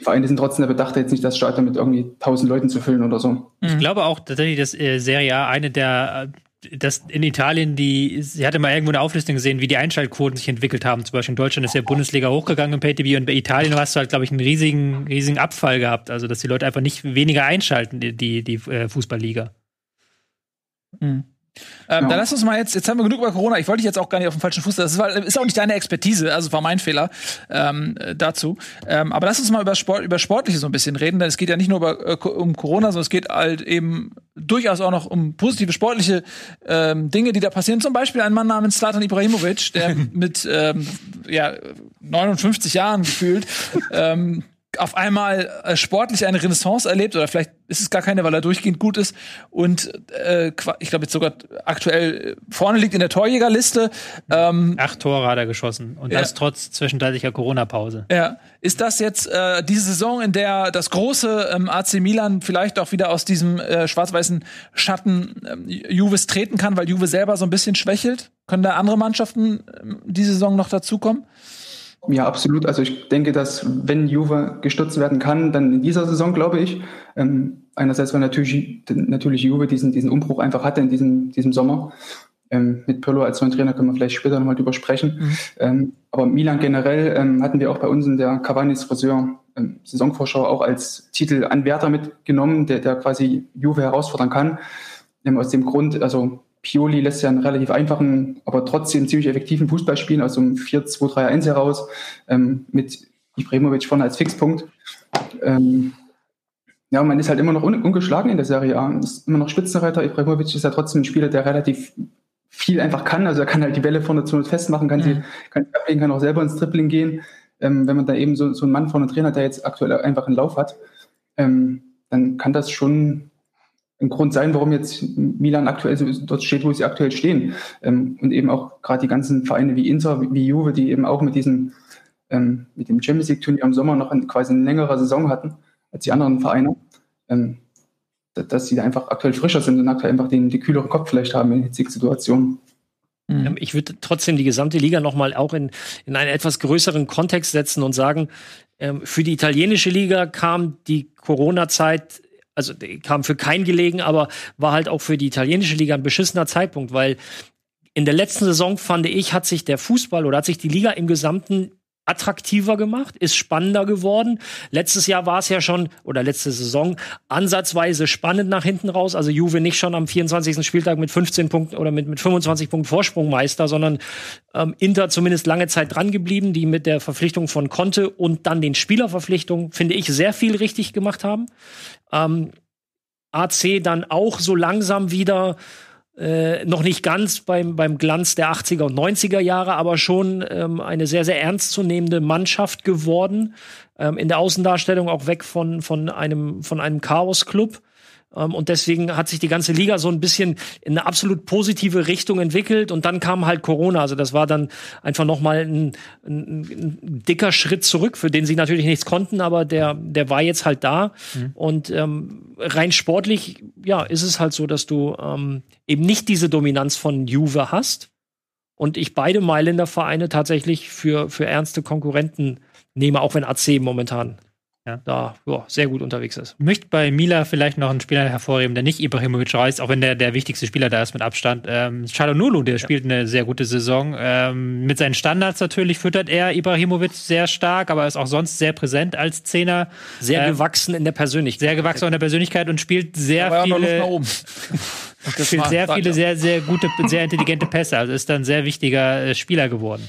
die Vereine sind trotzdem der Bedacht, jetzt nicht das Stadion mit irgendwie tausend Leuten zu füllen oder so. Ich glaube auch tatsächlich, dass äh, Serie A eine der äh, dass in Italien die, sie hatte mal irgendwo eine Auflistung gesehen, wie die Einschaltquoten sich entwickelt haben. Zum Beispiel in Deutschland ist ja Bundesliga hochgegangen im PayTV und bei Italien hast du halt, glaube ich, einen riesigen, riesigen Abfall gehabt. Also, dass die Leute einfach nicht weniger einschalten, die, die, die äh, Fußballliga. Mhm. Ähm, Ja. Dann lass uns mal jetzt, jetzt haben wir genug über Corona. Ich wollte dich jetzt auch gar nicht auf dem falschen Fuß. Das ist, ist auch nicht deine Expertise, also war mein Fehler ähm, äh, dazu. Ähm, aber lass uns mal über Sport, über Sportliche so ein bisschen reden, denn es geht ja nicht nur über, äh, um Corona, sondern es geht halt eben durchaus auch noch um positive sportliche ähm, Dinge, die da passieren. Zum Beispiel ein Mann namens Slatan Ibrahimovic, der <laughs> mit ähm, ja, 59 Jahren gefühlt ähm, auf einmal äh, sportlich eine Renaissance erlebt oder vielleicht ist es gar keine, weil er durchgehend gut ist und äh, ich glaube jetzt sogar aktuell vorne liegt in der Torjägerliste. Ähm, Acht Tore hat er geschossen. Und Ja. das trotz zwischenzeitlicher Corona-Pause. ja, ist das jetzt äh, diese Saison, in der das große ähm, AC Milan vielleicht auch wieder aus diesem äh, schwarz-weißen Schatten ähm, Juves treten kann, weil Juve selber so ein bisschen schwächelt? Können da andere Mannschaften ähm, diese Saison noch dazukommen? Ja, absolut. Also ich denke, dass wenn Juve gestürzt werden kann, dann in dieser Saison, glaube ich. Ähm, einerseits, weil natürlich, natürlich Juve diesen, diesen Umbruch einfach hatte in diesem, diesem Sommer. Ähm, mit Pirlo als neuen Trainer können wir vielleicht später nochmal drüber sprechen. Ähm, aber Milan generell ähm, hatten wir auch bei uns in der Cavani's Friseur ähm, Saisonvorschau auch als Titelanwärter mitgenommen, der, der quasi Juve herausfordern kann. Ähm, aus dem Grund, also Pioli lässt ja einen relativ einfachen, aber trotzdem ziemlich effektiven Fußball spielen, aus so einem 4-2-3-1 heraus, ähm, mit Ibrahimovic vorne als Fixpunkt. Ähm, ja, man ist halt immer noch un ungeschlagen in der Serie A, ist immer noch Spitzenreiter. Ibrahimovic ist ja trotzdem ein Spieler, der relativ viel einfach kann. Also er kann halt die Bälle vorne zu uns festmachen, kann sie, kann sie ablegen, kann auch selber ins Dribbling gehen. Ähm, wenn man da eben so, so einen Mann vorne drin hat, der jetzt aktuell einfach einen Lauf hat, ähm, dann kann das schon ein Grund sein, warum jetzt Milan aktuell so dort steht, wo sie aktuell stehen. Ähm, und eben auch gerade die ganzen Vereine wie Inter, wie Juve, die eben auch mit diesem ähm, mit dem Champions League Turnier im Sommer noch ein, quasi eine längere Saison hatten als die anderen Vereine, ähm, da- dass sie da einfach aktuell frischer sind und aktuell einfach den, die kühlere Kopf vielleicht haben in hitzigen Situationen. Ähm, Ich würde trotzdem die gesamte Liga nochmal auch in, in einen etwas größeren Kontext setzen und sagen, ähm, für die italienische Liga kam die Corona-Zeit, also kam für kein gelegen, aber war halt auch für die italienische Liga ein beschissener Zeitpunkt, weil in der letzten Saison fand ich, hat sich der Fußball oder hat sich die Liga im Gesamten attraktiver gemacht, ist spannender geworden. Letztes Jahr war es ja schon, oder letzte Saison, ansatzweise spannend nach hinten raus. Also Juve nicht schon am 24. Spieltag mit 15 Punkten oder mit, mit 25 Punkten Vorsprung Meister, sondern ähm, Inter zumindest lange Zeit dran geblieben, die mit der Verpflichtung von Conte und dann den Spielerverpflichtungen, finde ich, sehr viel richtig gemacht haben. Ähm, AC dann auch so langsam wieder äh, noch nicht ganz beim, beim Glanz der 80er und 90er Jahre, aber schon ähm, eine sehr, sehr ernstzunehmende Mannschaft geworden. Ähm, in der Außendarstellung auch weg von, von einem, von einem Chaos-Club. Ähm, und deswegen hat sich die ganze Liga so ein bisschen in eine absolut positive Richtung entwickelt. Und dann kam halt Corona. Also das war dann einfach noch mal ein, ein, ein dicker Schritt zurück, für den sie natürlich nichts konnten, aber der, der war jetzt halt da. Und ähm, rein sportlich, ja, ist es halt so, dass du ähm, eben nicht diese Dominanz von Juve hast. Und ich beide Mailänder Vereine tatsächlich für, für ernste Konkurrenten nehme, auch wenn AC momentan Ja. da ja, sehr gut unterwegs ist. Ich möchte bei Mila vielleicht noch einen Spieler hervorheben, der nicht Ibrahimovic reißt, auch wenn der der wichtigste Spieler da ist mit Abstand. Ähm, Çalhanoğlu, der spielt eine sehr gute Saison. Ähm, mit seinen Standards natürlich füttert er Ibrahimovic sehr stark, aber ist auch sonst sehr präsent als Zehner. Sehr Ähm, gewachsen in der Persönlichkeit. Sehr gewachsen in der Persönlichkeit und spielt sehr Aber auch noch Luft nach viele, oben. <laughs> Das spielt sehr viele sehr, sehr gute, sehr intelligente Pässe. Also ist dann ein sehr wichtiger äh, Spieler geworden.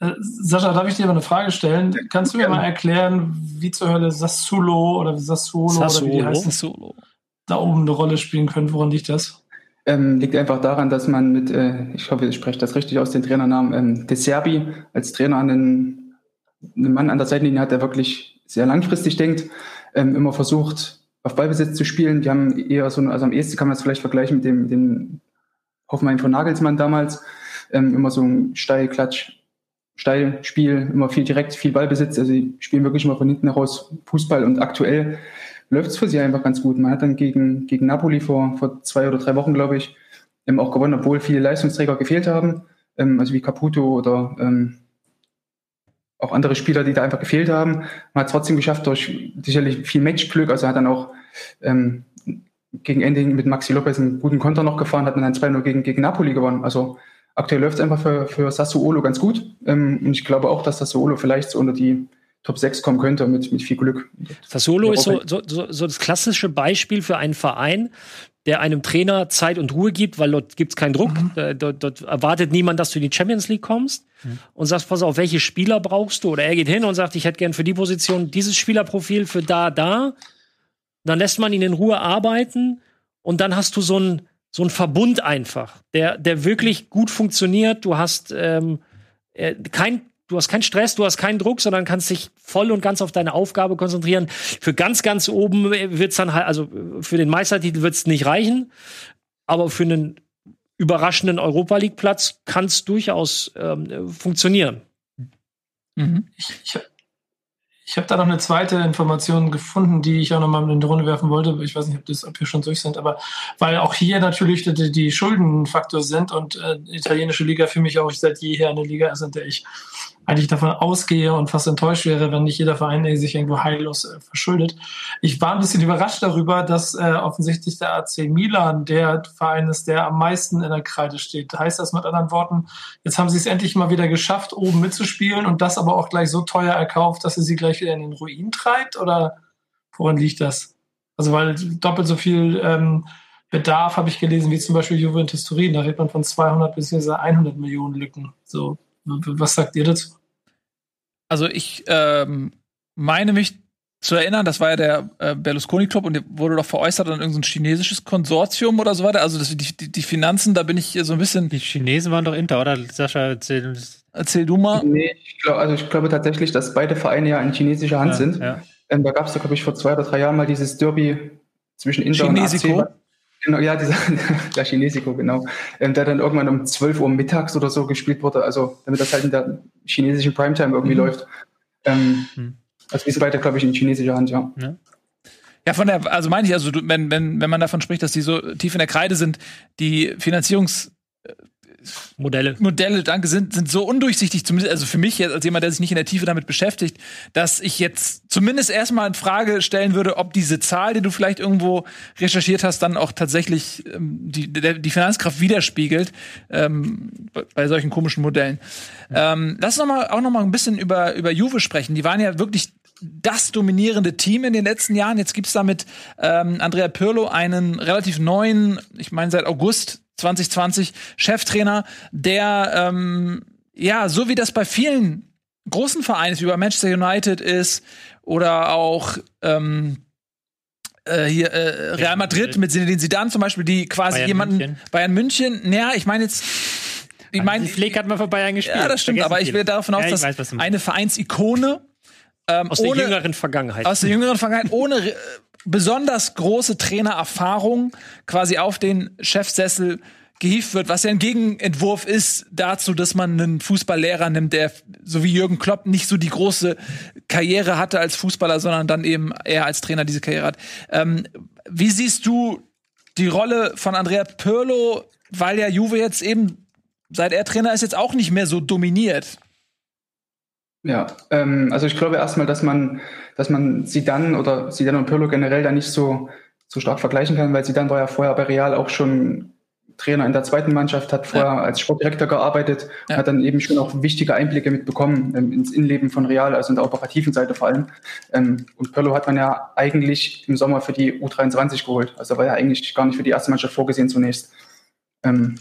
Äh, Sascha, darf ich dir mal eine Frage stellen? Kannst du mir mal erklären, wie zur Hölle Sassuolo oder Sassuolo, oder wie die Sassuolo. heißen, da oben eine Rolle spielen können? Woran liegt das? Ähm, liegt einfach daran, dass man mit, äh, ich hoffe, ich spreche das richtig aus, den Trainernamen, ähm, De Serbi als Trainer einen, einen Mann an der Seitenlinie hat, der wirklich sehr langfristig denkt, ähm, immer versucht, auf Ballbesitz zu spielen. Die haben eher so, also am ehesten kann man es vielleicht vergleichen mit dem, dem Hoffenheim von Nagelsmann damals, ähm, immer so ein Steilklatsch, Steilspiel, immer viel direkt, viel Ballbesitz. Also die spielen wirklich immer von hinten heraus Fußball und aktuell läuft es für sie einfach ganz gut. Man hat dann gegen, gegen Napoli vor, vor zwei oder drei Wochen, glaube ich, ähm, auch gewonnen, obwohl viele Leistungsträger gefehlt haben, ähm, also wie Caputo oder ähm, auch andere Spieler, die da einfach gefehlt haben. Man hat es trotzdem geschafft durch sicherlich viel Matchglück, also hat dann auch ähm, gegen Ende hin mit Maxi Lopez einen guten Konter noch gefahren, hat dann 2-0 gegen, gegen Napoli gewonnen. Also aktuell läuft es einfach für, für Sassuolo ganz gut. Ähm, und ich glaube auch, dass Sassuolo vielleicht so unter die Top 6 kommen könnte mit, mit viel Glück. Sassuolo ist so, so, so, das klassische Beispiel für einen Verein, der einem Trainer Zeit und Ruhe gibt, weil dort gibt's keinen Druck. Mhm. Dort, dort erwartet niemand, dass du in die Champions League kommst Mhm. und sagst, pass auf, welche Spieler brauchst du? Oder er geht hin und sagt, ich hätte gern für die Position dieses Spielerprofil für da, da. Dann lässt man ihn in Ruhe arbeiten und dann hast du so ein so ein Verbund einfach, der der wirklich gut funktioniert. Du hast ähm, äh, kein Du hast keinen Stress, du hast keinen Druck, sondern kannst dich voll und ganz auf deine Aufgabe konzentrieren. Für ganz, ganz oben wird's dann halt, also äh, für den Meistertitel wird's nicht reichen, aber für einen überraschenden Europa League Platz kann es durchaus ähm, funktionieren. Mhm. Ich, ich, ich habe da noch eine zweite Information gefunden, die ich auch noch mal in die Runde werfen wollte. Ich weiß nicht, ob, das, ob wir schon durch sind, aber weil auch hier natürlich die, die Schuldenfaktor sind und äh, italienische Liga für mich auch seit jeher eine Liga ist, in der ich eigentlich davon ausgehe und fast enttäuscht wäre, wenn nicht jeder Verein sich irgendwo heillos äh, verschuldet. Ich war ein bisschen überrascht darüber, dass äh, offensichtlich der AC Milan der Verein ist, der am meisten in der Kreide steht. Heißt das mit anderen Worten, jetzt haben sie es endlich mal wieder geschafft, oben mitzuspielen und das aber auch gleich so teuer erkauft, dass sie sie gleich wieder in den Ruin treibt? Oder woran liegt das? Also weil doppelt so viel ähm, Bedarf habe ich gelesen, wie zum Beispiel Juventus Turin. Da redet man von 200 bis 100 Millionen Lücken. So, was sagt ihr dazu? Also ich ähm, meine mich zu erinnern, das war ja der äh, Berlusconi Club und der wurde doch veräußert an irgendein chinesisches Konsortium oder so weiter. Also das, die, die, die Finanzen, da bin ich so ein bisschen. Die Chinesen waren doch Inter, oder? Sascha, erzähl, erzähl du mal. Nee, ich glaube, also ich glaube tatsächlich, dass beide Vereine ja in chinesischer Hand Ja, sind. ja. Ähm, da gab es, glaube ich, vor zwei oder drei Jahren mal dieses Derby zwischen Inter Chinesico? und AC. Genau, ja, dieser, <laughs> der Chinesico, genau. Ähm, der dann irgendwann um 12 Uhr mittags oder so gespielt wurde, also damit das halt in der chinesischen Primetime irgendwie Mhm. läuft. Ähm, Mhm. Also die sind beide, glaube ich, in chinesischer Hand, ja. Ja, von der, also meine ich, also wenn, wenn, wenn man davon spricht, dass die so tief in der Kreide sind, die Finanzierungsmodelle, Modelle. danke, sind, sind so undurchsichtig, zumindest, also für mich jetzt als jemand, der sich nicht in der Tiefe damit beschäftigt, dass ich jetzt zumindest erstmal in Frage stellen würde, ob diese Zahl, die du vielleicht irgendwo recherchiert hast, dann auch tatsächlich ähm, die, der, die Finanzkraft widerspiegelt ähm, bei, solchen komischen Modellen. Ähm, lass uns noch mal, auch noch mal ein bisschen über, über Juve sprechen. Die waren ja wirklich das dominierende Team in den letzten Jahren. Jetzt gibt's da mit ähm, Andrea Pirlo einen relativ neuen, ich meine seit August 2020, Cheftrainer, der ähm, ja, so wie das bei vielen großen Vereinen ist, wie bei Manchester United ist oder auch ähm, äh, hier äh, Real Madrid mit Zinedine Zidane zum Beispiel, die quasi Bayern jemanden München. Bayern München, naja, ich meine jetzt ich meine, Die Pflege hat mal vor Bayern gespielt. ja, das stimmt, Vergessen aber ich will davon aus, Ja, dass weiß, eine Vereinsikone ähm, Aus der ohne, jüngeren Vergangenheit. aus der jüngeren Vergangenheit ohne <laughs> besonders große Trainererfahrung quasi auf den Chefsessel gehievt wird, was ja ein Gegenentwurf ist dazu, dass man einen Fußballlehrer nimmt, der so wie Jürgen Klopp nicht so die große Karriere hatte als Fußballer, sondern dann eben eher als Trainer diese Karriere hat. Ähm, wie siehst du die Rolle von Andrea Pirlo, weil ja Juve jetzt eben, seit er Trainer ist, jetzt auch nicht mehr so dominiert? Ja, ähm, also ich glaube erstmal, dass man, dass man sie dann oder sie dann und Pirlo generell da nicht so, so stark vergleichen kann, weil sie dann war ja vorher bei Real auch schon Trainer in der zweiten Mannschaft, hat vorher als Sportdirektor gearbeitet, Ja. hat dann eben schon auch wichtige Einblicke mitbekommen ähm, ins Innenleben von Real, also in der operativen Seite vor allem. Ähm, und Pirlo hat man ja eigentlich im Sommer für die U23 geholt. Also war ja eigentlich gar nicht für die erste Mannschaft vorgesehen zunächst. Ähm,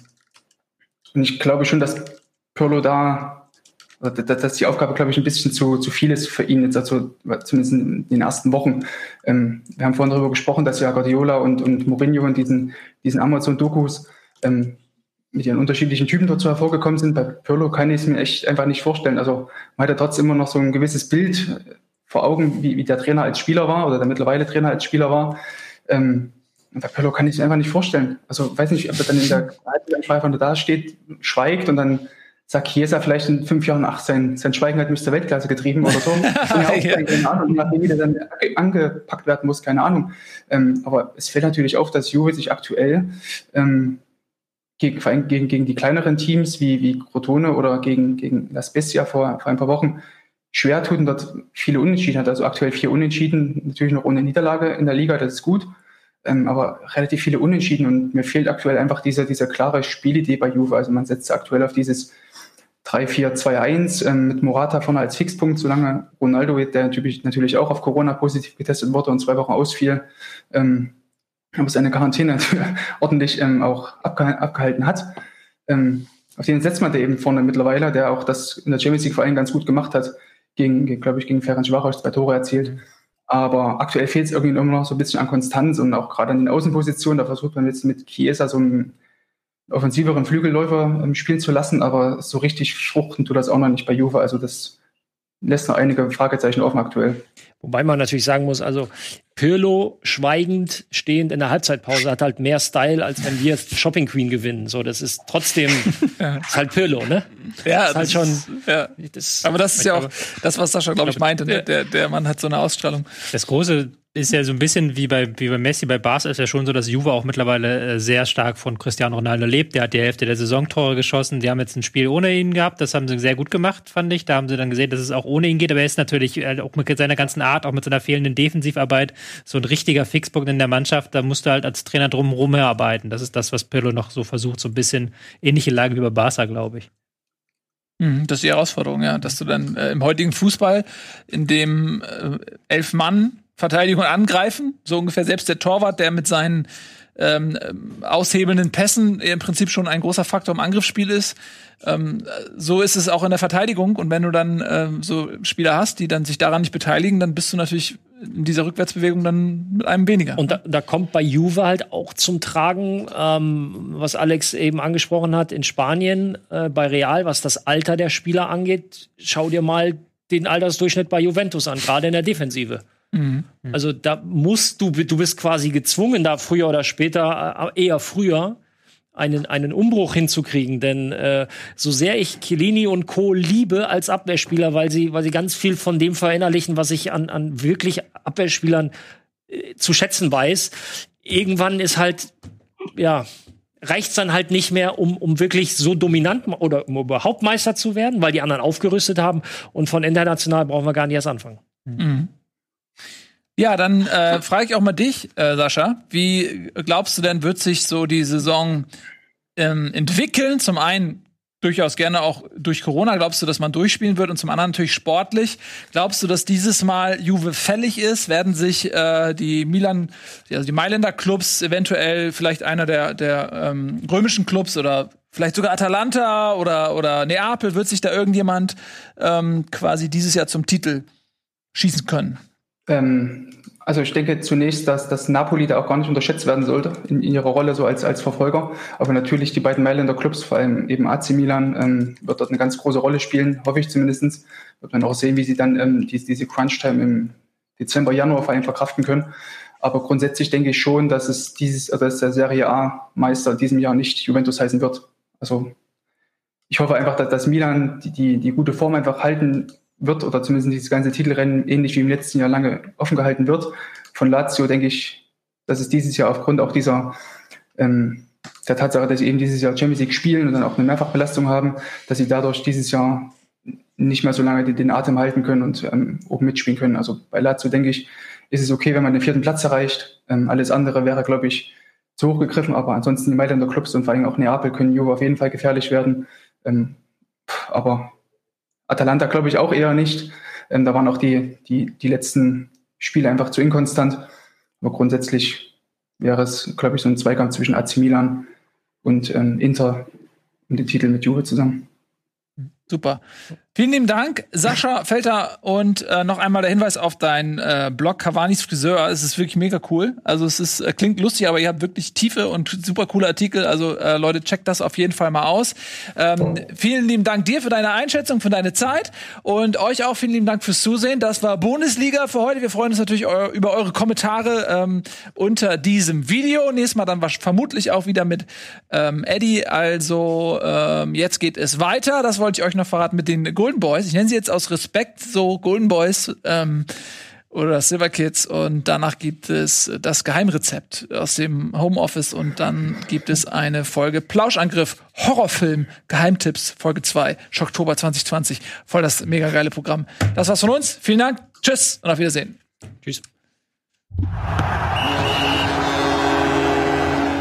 und ich glaube schon, dass Pirlo da dass, dass die Aufgabe, glaube ich, ein bisschen zu, zu viel ist für ihn, jetzt also, zumindest in den ersten Wochen. Ähm, wir haben vorhin darüber gesprochen, dass ja Guardiola und, und Mourinho in diesen, diesen Amazon-Dokus ähm, mit ihren unterschiedlichen Typen dazu hervorgekommen sind. Bei Pirlo kann ich es mir echt einfach nicht vorstellen. Also man hat ja trotzdem immer noch so ein gewisses Bild vor Augen, wie, wie der Trainer als Spieler war oder der mittlerweile Trainer als Spieler war. Ähm, und bei Pirlo kann ich es einfach nicht vorstellen. Also weiß nicht, ob er dann in der nur da steht, schweigt und dann sagt Chiesa vielleicht in fünf Jahren, ach, sein, sein Schweigen hat mich zur Weltklasse getrieben oder so. <laughs> Ja keine Ahnung, nachdem wieder dann angepackt werden muss, keine Ahnung. Ähm, aber es fällt natürlich auf, dass Juve sich aktuell ähm, gegen, vor allem gegen, gegen die kleineren Teams wie, wie Crotone oder gegen, gegen La Spezia vor, vor ein paar Wochen schwer tut und dort viele Unentschieden hat. Also aktuell vier Unentschieden, natürlich noch ohne Niederlage in der Liga, das ist gut. Ähm, aber relativ viele Unentschieden und mir fehlt aktuell einfach diese, diese klare Spielidee bei Juve. Also man setzt aktuell auf dieses 3-4-2-1 ähm, mit Morata vorne als Fixpunkt, solange Ronaldo, der natürlich, natürlich auch auf Corona positiv getestet wurde und zwei Wochen ausfiel, ähm, aber seine Quarantäne <laughs> ordentlich ähm, auch abgeha abgehalten hat. Ähm, auf den setzt man da eben vorne mittlerweile, der auch das in der Champions League vor allem ganz gut gemacht hat, gegen, glaube ich, gegen Ferenc Varos zwei Tore erzielt. Aber aktuell fehlt es irgendwie immer noch so ein bisschen an Konstanz und auch gerade an den Außenpositionen. Da versucht man jetzt mit Chiesa so einen offensiveren Flügelläufer ähm, spielen zu lassen, aber so richtig fruchten tut das auch noch nicht bei Juve. Also das lässt noch einige Fragezeichen offen aktuell. Wobei man natürlich sagen muss, also Pirlo schweigend stehend in der Halbzeitpause hat halt mehr Style, als wenn wir jetzt Shopping Queen gewinnen. So, das ist trotzdem <laughs> ja. ist halt Pirlo, ne? Ja, das ist halt schon. Ist, ja. Das, aber das ist ja auch das, was Sascha, glaube ich, meinte. Ne? Der, der Mann hat so eine Ausstrahlung. Das große ist ja so ein bisschen wie bei, wie bei Messi, bei Barca ist ja schon so, dass Juve auch mittlerweile äh, sehr stark von Cristiano Ronaldo lebt. Der hat die Hälfte der Saisontore geschossen. Die haben jetzt ein Spiel ohne ihn gehabt. Das haben sie sehr gut gemacht, fand ich. Da haben sie dann gesehen, dass es auch ohne ihn geht. Aber er ist natürlich äh, auch mit seiner ganzen Art, auch mit seiner fehlenden Defensivarbeit, so ein richtiger Fixpunkt in der Mannschaft. Da musst du halt als Trainer drumherum herarbeiten. Das ist das, was Pirlo noch so versucht. So ein bisschen ähnliche Lage wie bei Barca, glaube ich. Mhm, das ist die Herausforderung, ja, dass du dann äh, im heutigen Fußball, in dem äh, elf Mann Verteidigung angreifen. So ungefähr selbst der Torwart, der mit seinen ähm, aushebelnden Pässen im Prinzip schon ein großer Faktor im Angriffsspiel ist. Ähm, so ist es auch in der Verteidigung. Und wenn du dann ähm, so Spieler hast, die dann sich daran nicht beteiligen, dann bist du natürlich in dieser Rückwärtsbewegung dann mit einem weniger. Und da, da kommt bei Juve halt auch zum Tragen, ähm, was Alex eben angesprochen hat, in Spanien äh, bei Real, was das Alter der Spieler angeht. Schau dir mal den Altersdurchschnitt bei Juventus an, gerade in der Defensive. Mhm. Also da musst du, du bist quasi gezwungen, da früher oder später, äh, eher früher, einen, einen Umbruch hinzukriegen. Denn äh, so sehr ich Chiellini und Co. liebe als Abwehrspieler, weil sie, weil sie ganz viel von dem verinnerlichen, was ich an, an wirklich Abwehrspielern äh, zu schätzen weiß, irgendwann ist halt, ja, reicht's dann halt nicht mehr, um, um wirklich so dominant oder um überhaupt Meister zu werden, weil die anderen aufgerüstet haben. Und von international brauchen wir gar nicht erst anfangen. Mhm. Ja, dann äh, frage ich auch mal dich, äh, Sascha. Wie glaubst du denn, wird sich so die Saison ähm, entwickeln? Zum einen durchaus gerne auch durch Corona. Glaubst du, dass man durchspielen wird? Und zum anderen natürlich sportlich. Glaubst du, dass dieses Mal Juve fällig ist? Werden sich äh, die Milan, also die Mailänder Clubs, eventuell vielleicht einer der, der ähm, römischen Clubs oder vielleicht sogar Atalanta oder, oder Neapel, wird sich da irgendjemand ähm, quasi dieses Jahr zum Titel schießen können? Ähm, also ich denke zunächst, dass, dass Napoli da auch gar nicht unterschätzt werden sollte in, in ihrer Rolle so als, als Verfolger. Aber natürlich die beiden Mailänder Clubs, vor allem eben AC Milan, ähm, wird dort eine ganz große Rolle spielen, hoffe ich zumindestens. Wird man auch sehen, wie sie dann ähm, die, diese Crunch-Time im Dezember, Januar vor allem verkraften können. Aber grundsätzlich denke ich schon, dass es dieses, also dass der Serie A Meister in diesem Jahr nicht Juventus heißen wird. Also ich hoffe einfach, dass, dass Milan die, die, die gute Form einfach halten wird oder zumindest dieses ganze Titelrennen ähnlich wie im letzten Jahr lange offen gehalten wird. Von Lazio denke ich, dass es dieses Jahr aufgrund auch dieser ähm, der Tatsache, dass sie eben dieses Jahr Champions League spielen und dann auch eine Mehrfachbelastung haben, dass sie dadurch dieses Jahr nicht mehr so lange den Atem halten können und ähm, oben mitspielen können. Also bei Lazio denke ich, ist es okay, wenn man den vierten Platz erreicht. Ähm, alles andere wäre, glaube ich, zu hoch gegriffen, aber ansonsten die Mailänder Clubs und vor allem auch Neapel können Juve auf jeden Fall gefährlich werden. Ähm, aber Atalanta glaube ich auch eher nicht. Ähm, da waren auch die, die, die letzten Spiele einfach zu inkonstant. Aber grundsätzlich wäre es, glaube ich, so ein Zweikampf zwischen AC Milan und ähm, Inter um den Titel mit Juve zusammen. Super. Vielen lieben Dank, Sascha <laughs> Felter. Und äh, noch einmal der Hinweis auf deinen äh, Blog Cavani's Friseur. Es ist wirklich mega cool. Also es ist, äh, klingt lustig, aber ihr habt wirklich tiefe und super coole Artikel. Also äh, Leute, checkt das auf jeden Fall mal aus. Ähm, vielen lieben Dank dir für deine Einschätzung, für deine Zeit. Und euch auch vielen lieben Dank fürs Zusehen. Das war Bundesliga für heute. Wir freuen uns natürlich eu über eure Kommentare ähm, unter diesem Video. Nächstes Mal dann vermutlich auch wieder mit ähm, Eddie. Also ähm, jetzt geht es weiter. Das wollte ich euch noch verraten mit den Golden Boys. Ich nenne sie jetzt aus Respekt so Golden Boys ähm, oder Silver Kids. Und danach gibt es das Geheimrezept aus dem Homeoffice. Und dann gibt es eine Folge Plauschangriff, Horrorfilm, Geheimtipps, Folge 2, Schocktober 2020. Voll das mega geile Programm. Das war's von uns. Vielen Dank. Tschüss und auf Wiedersehen. Tschüss.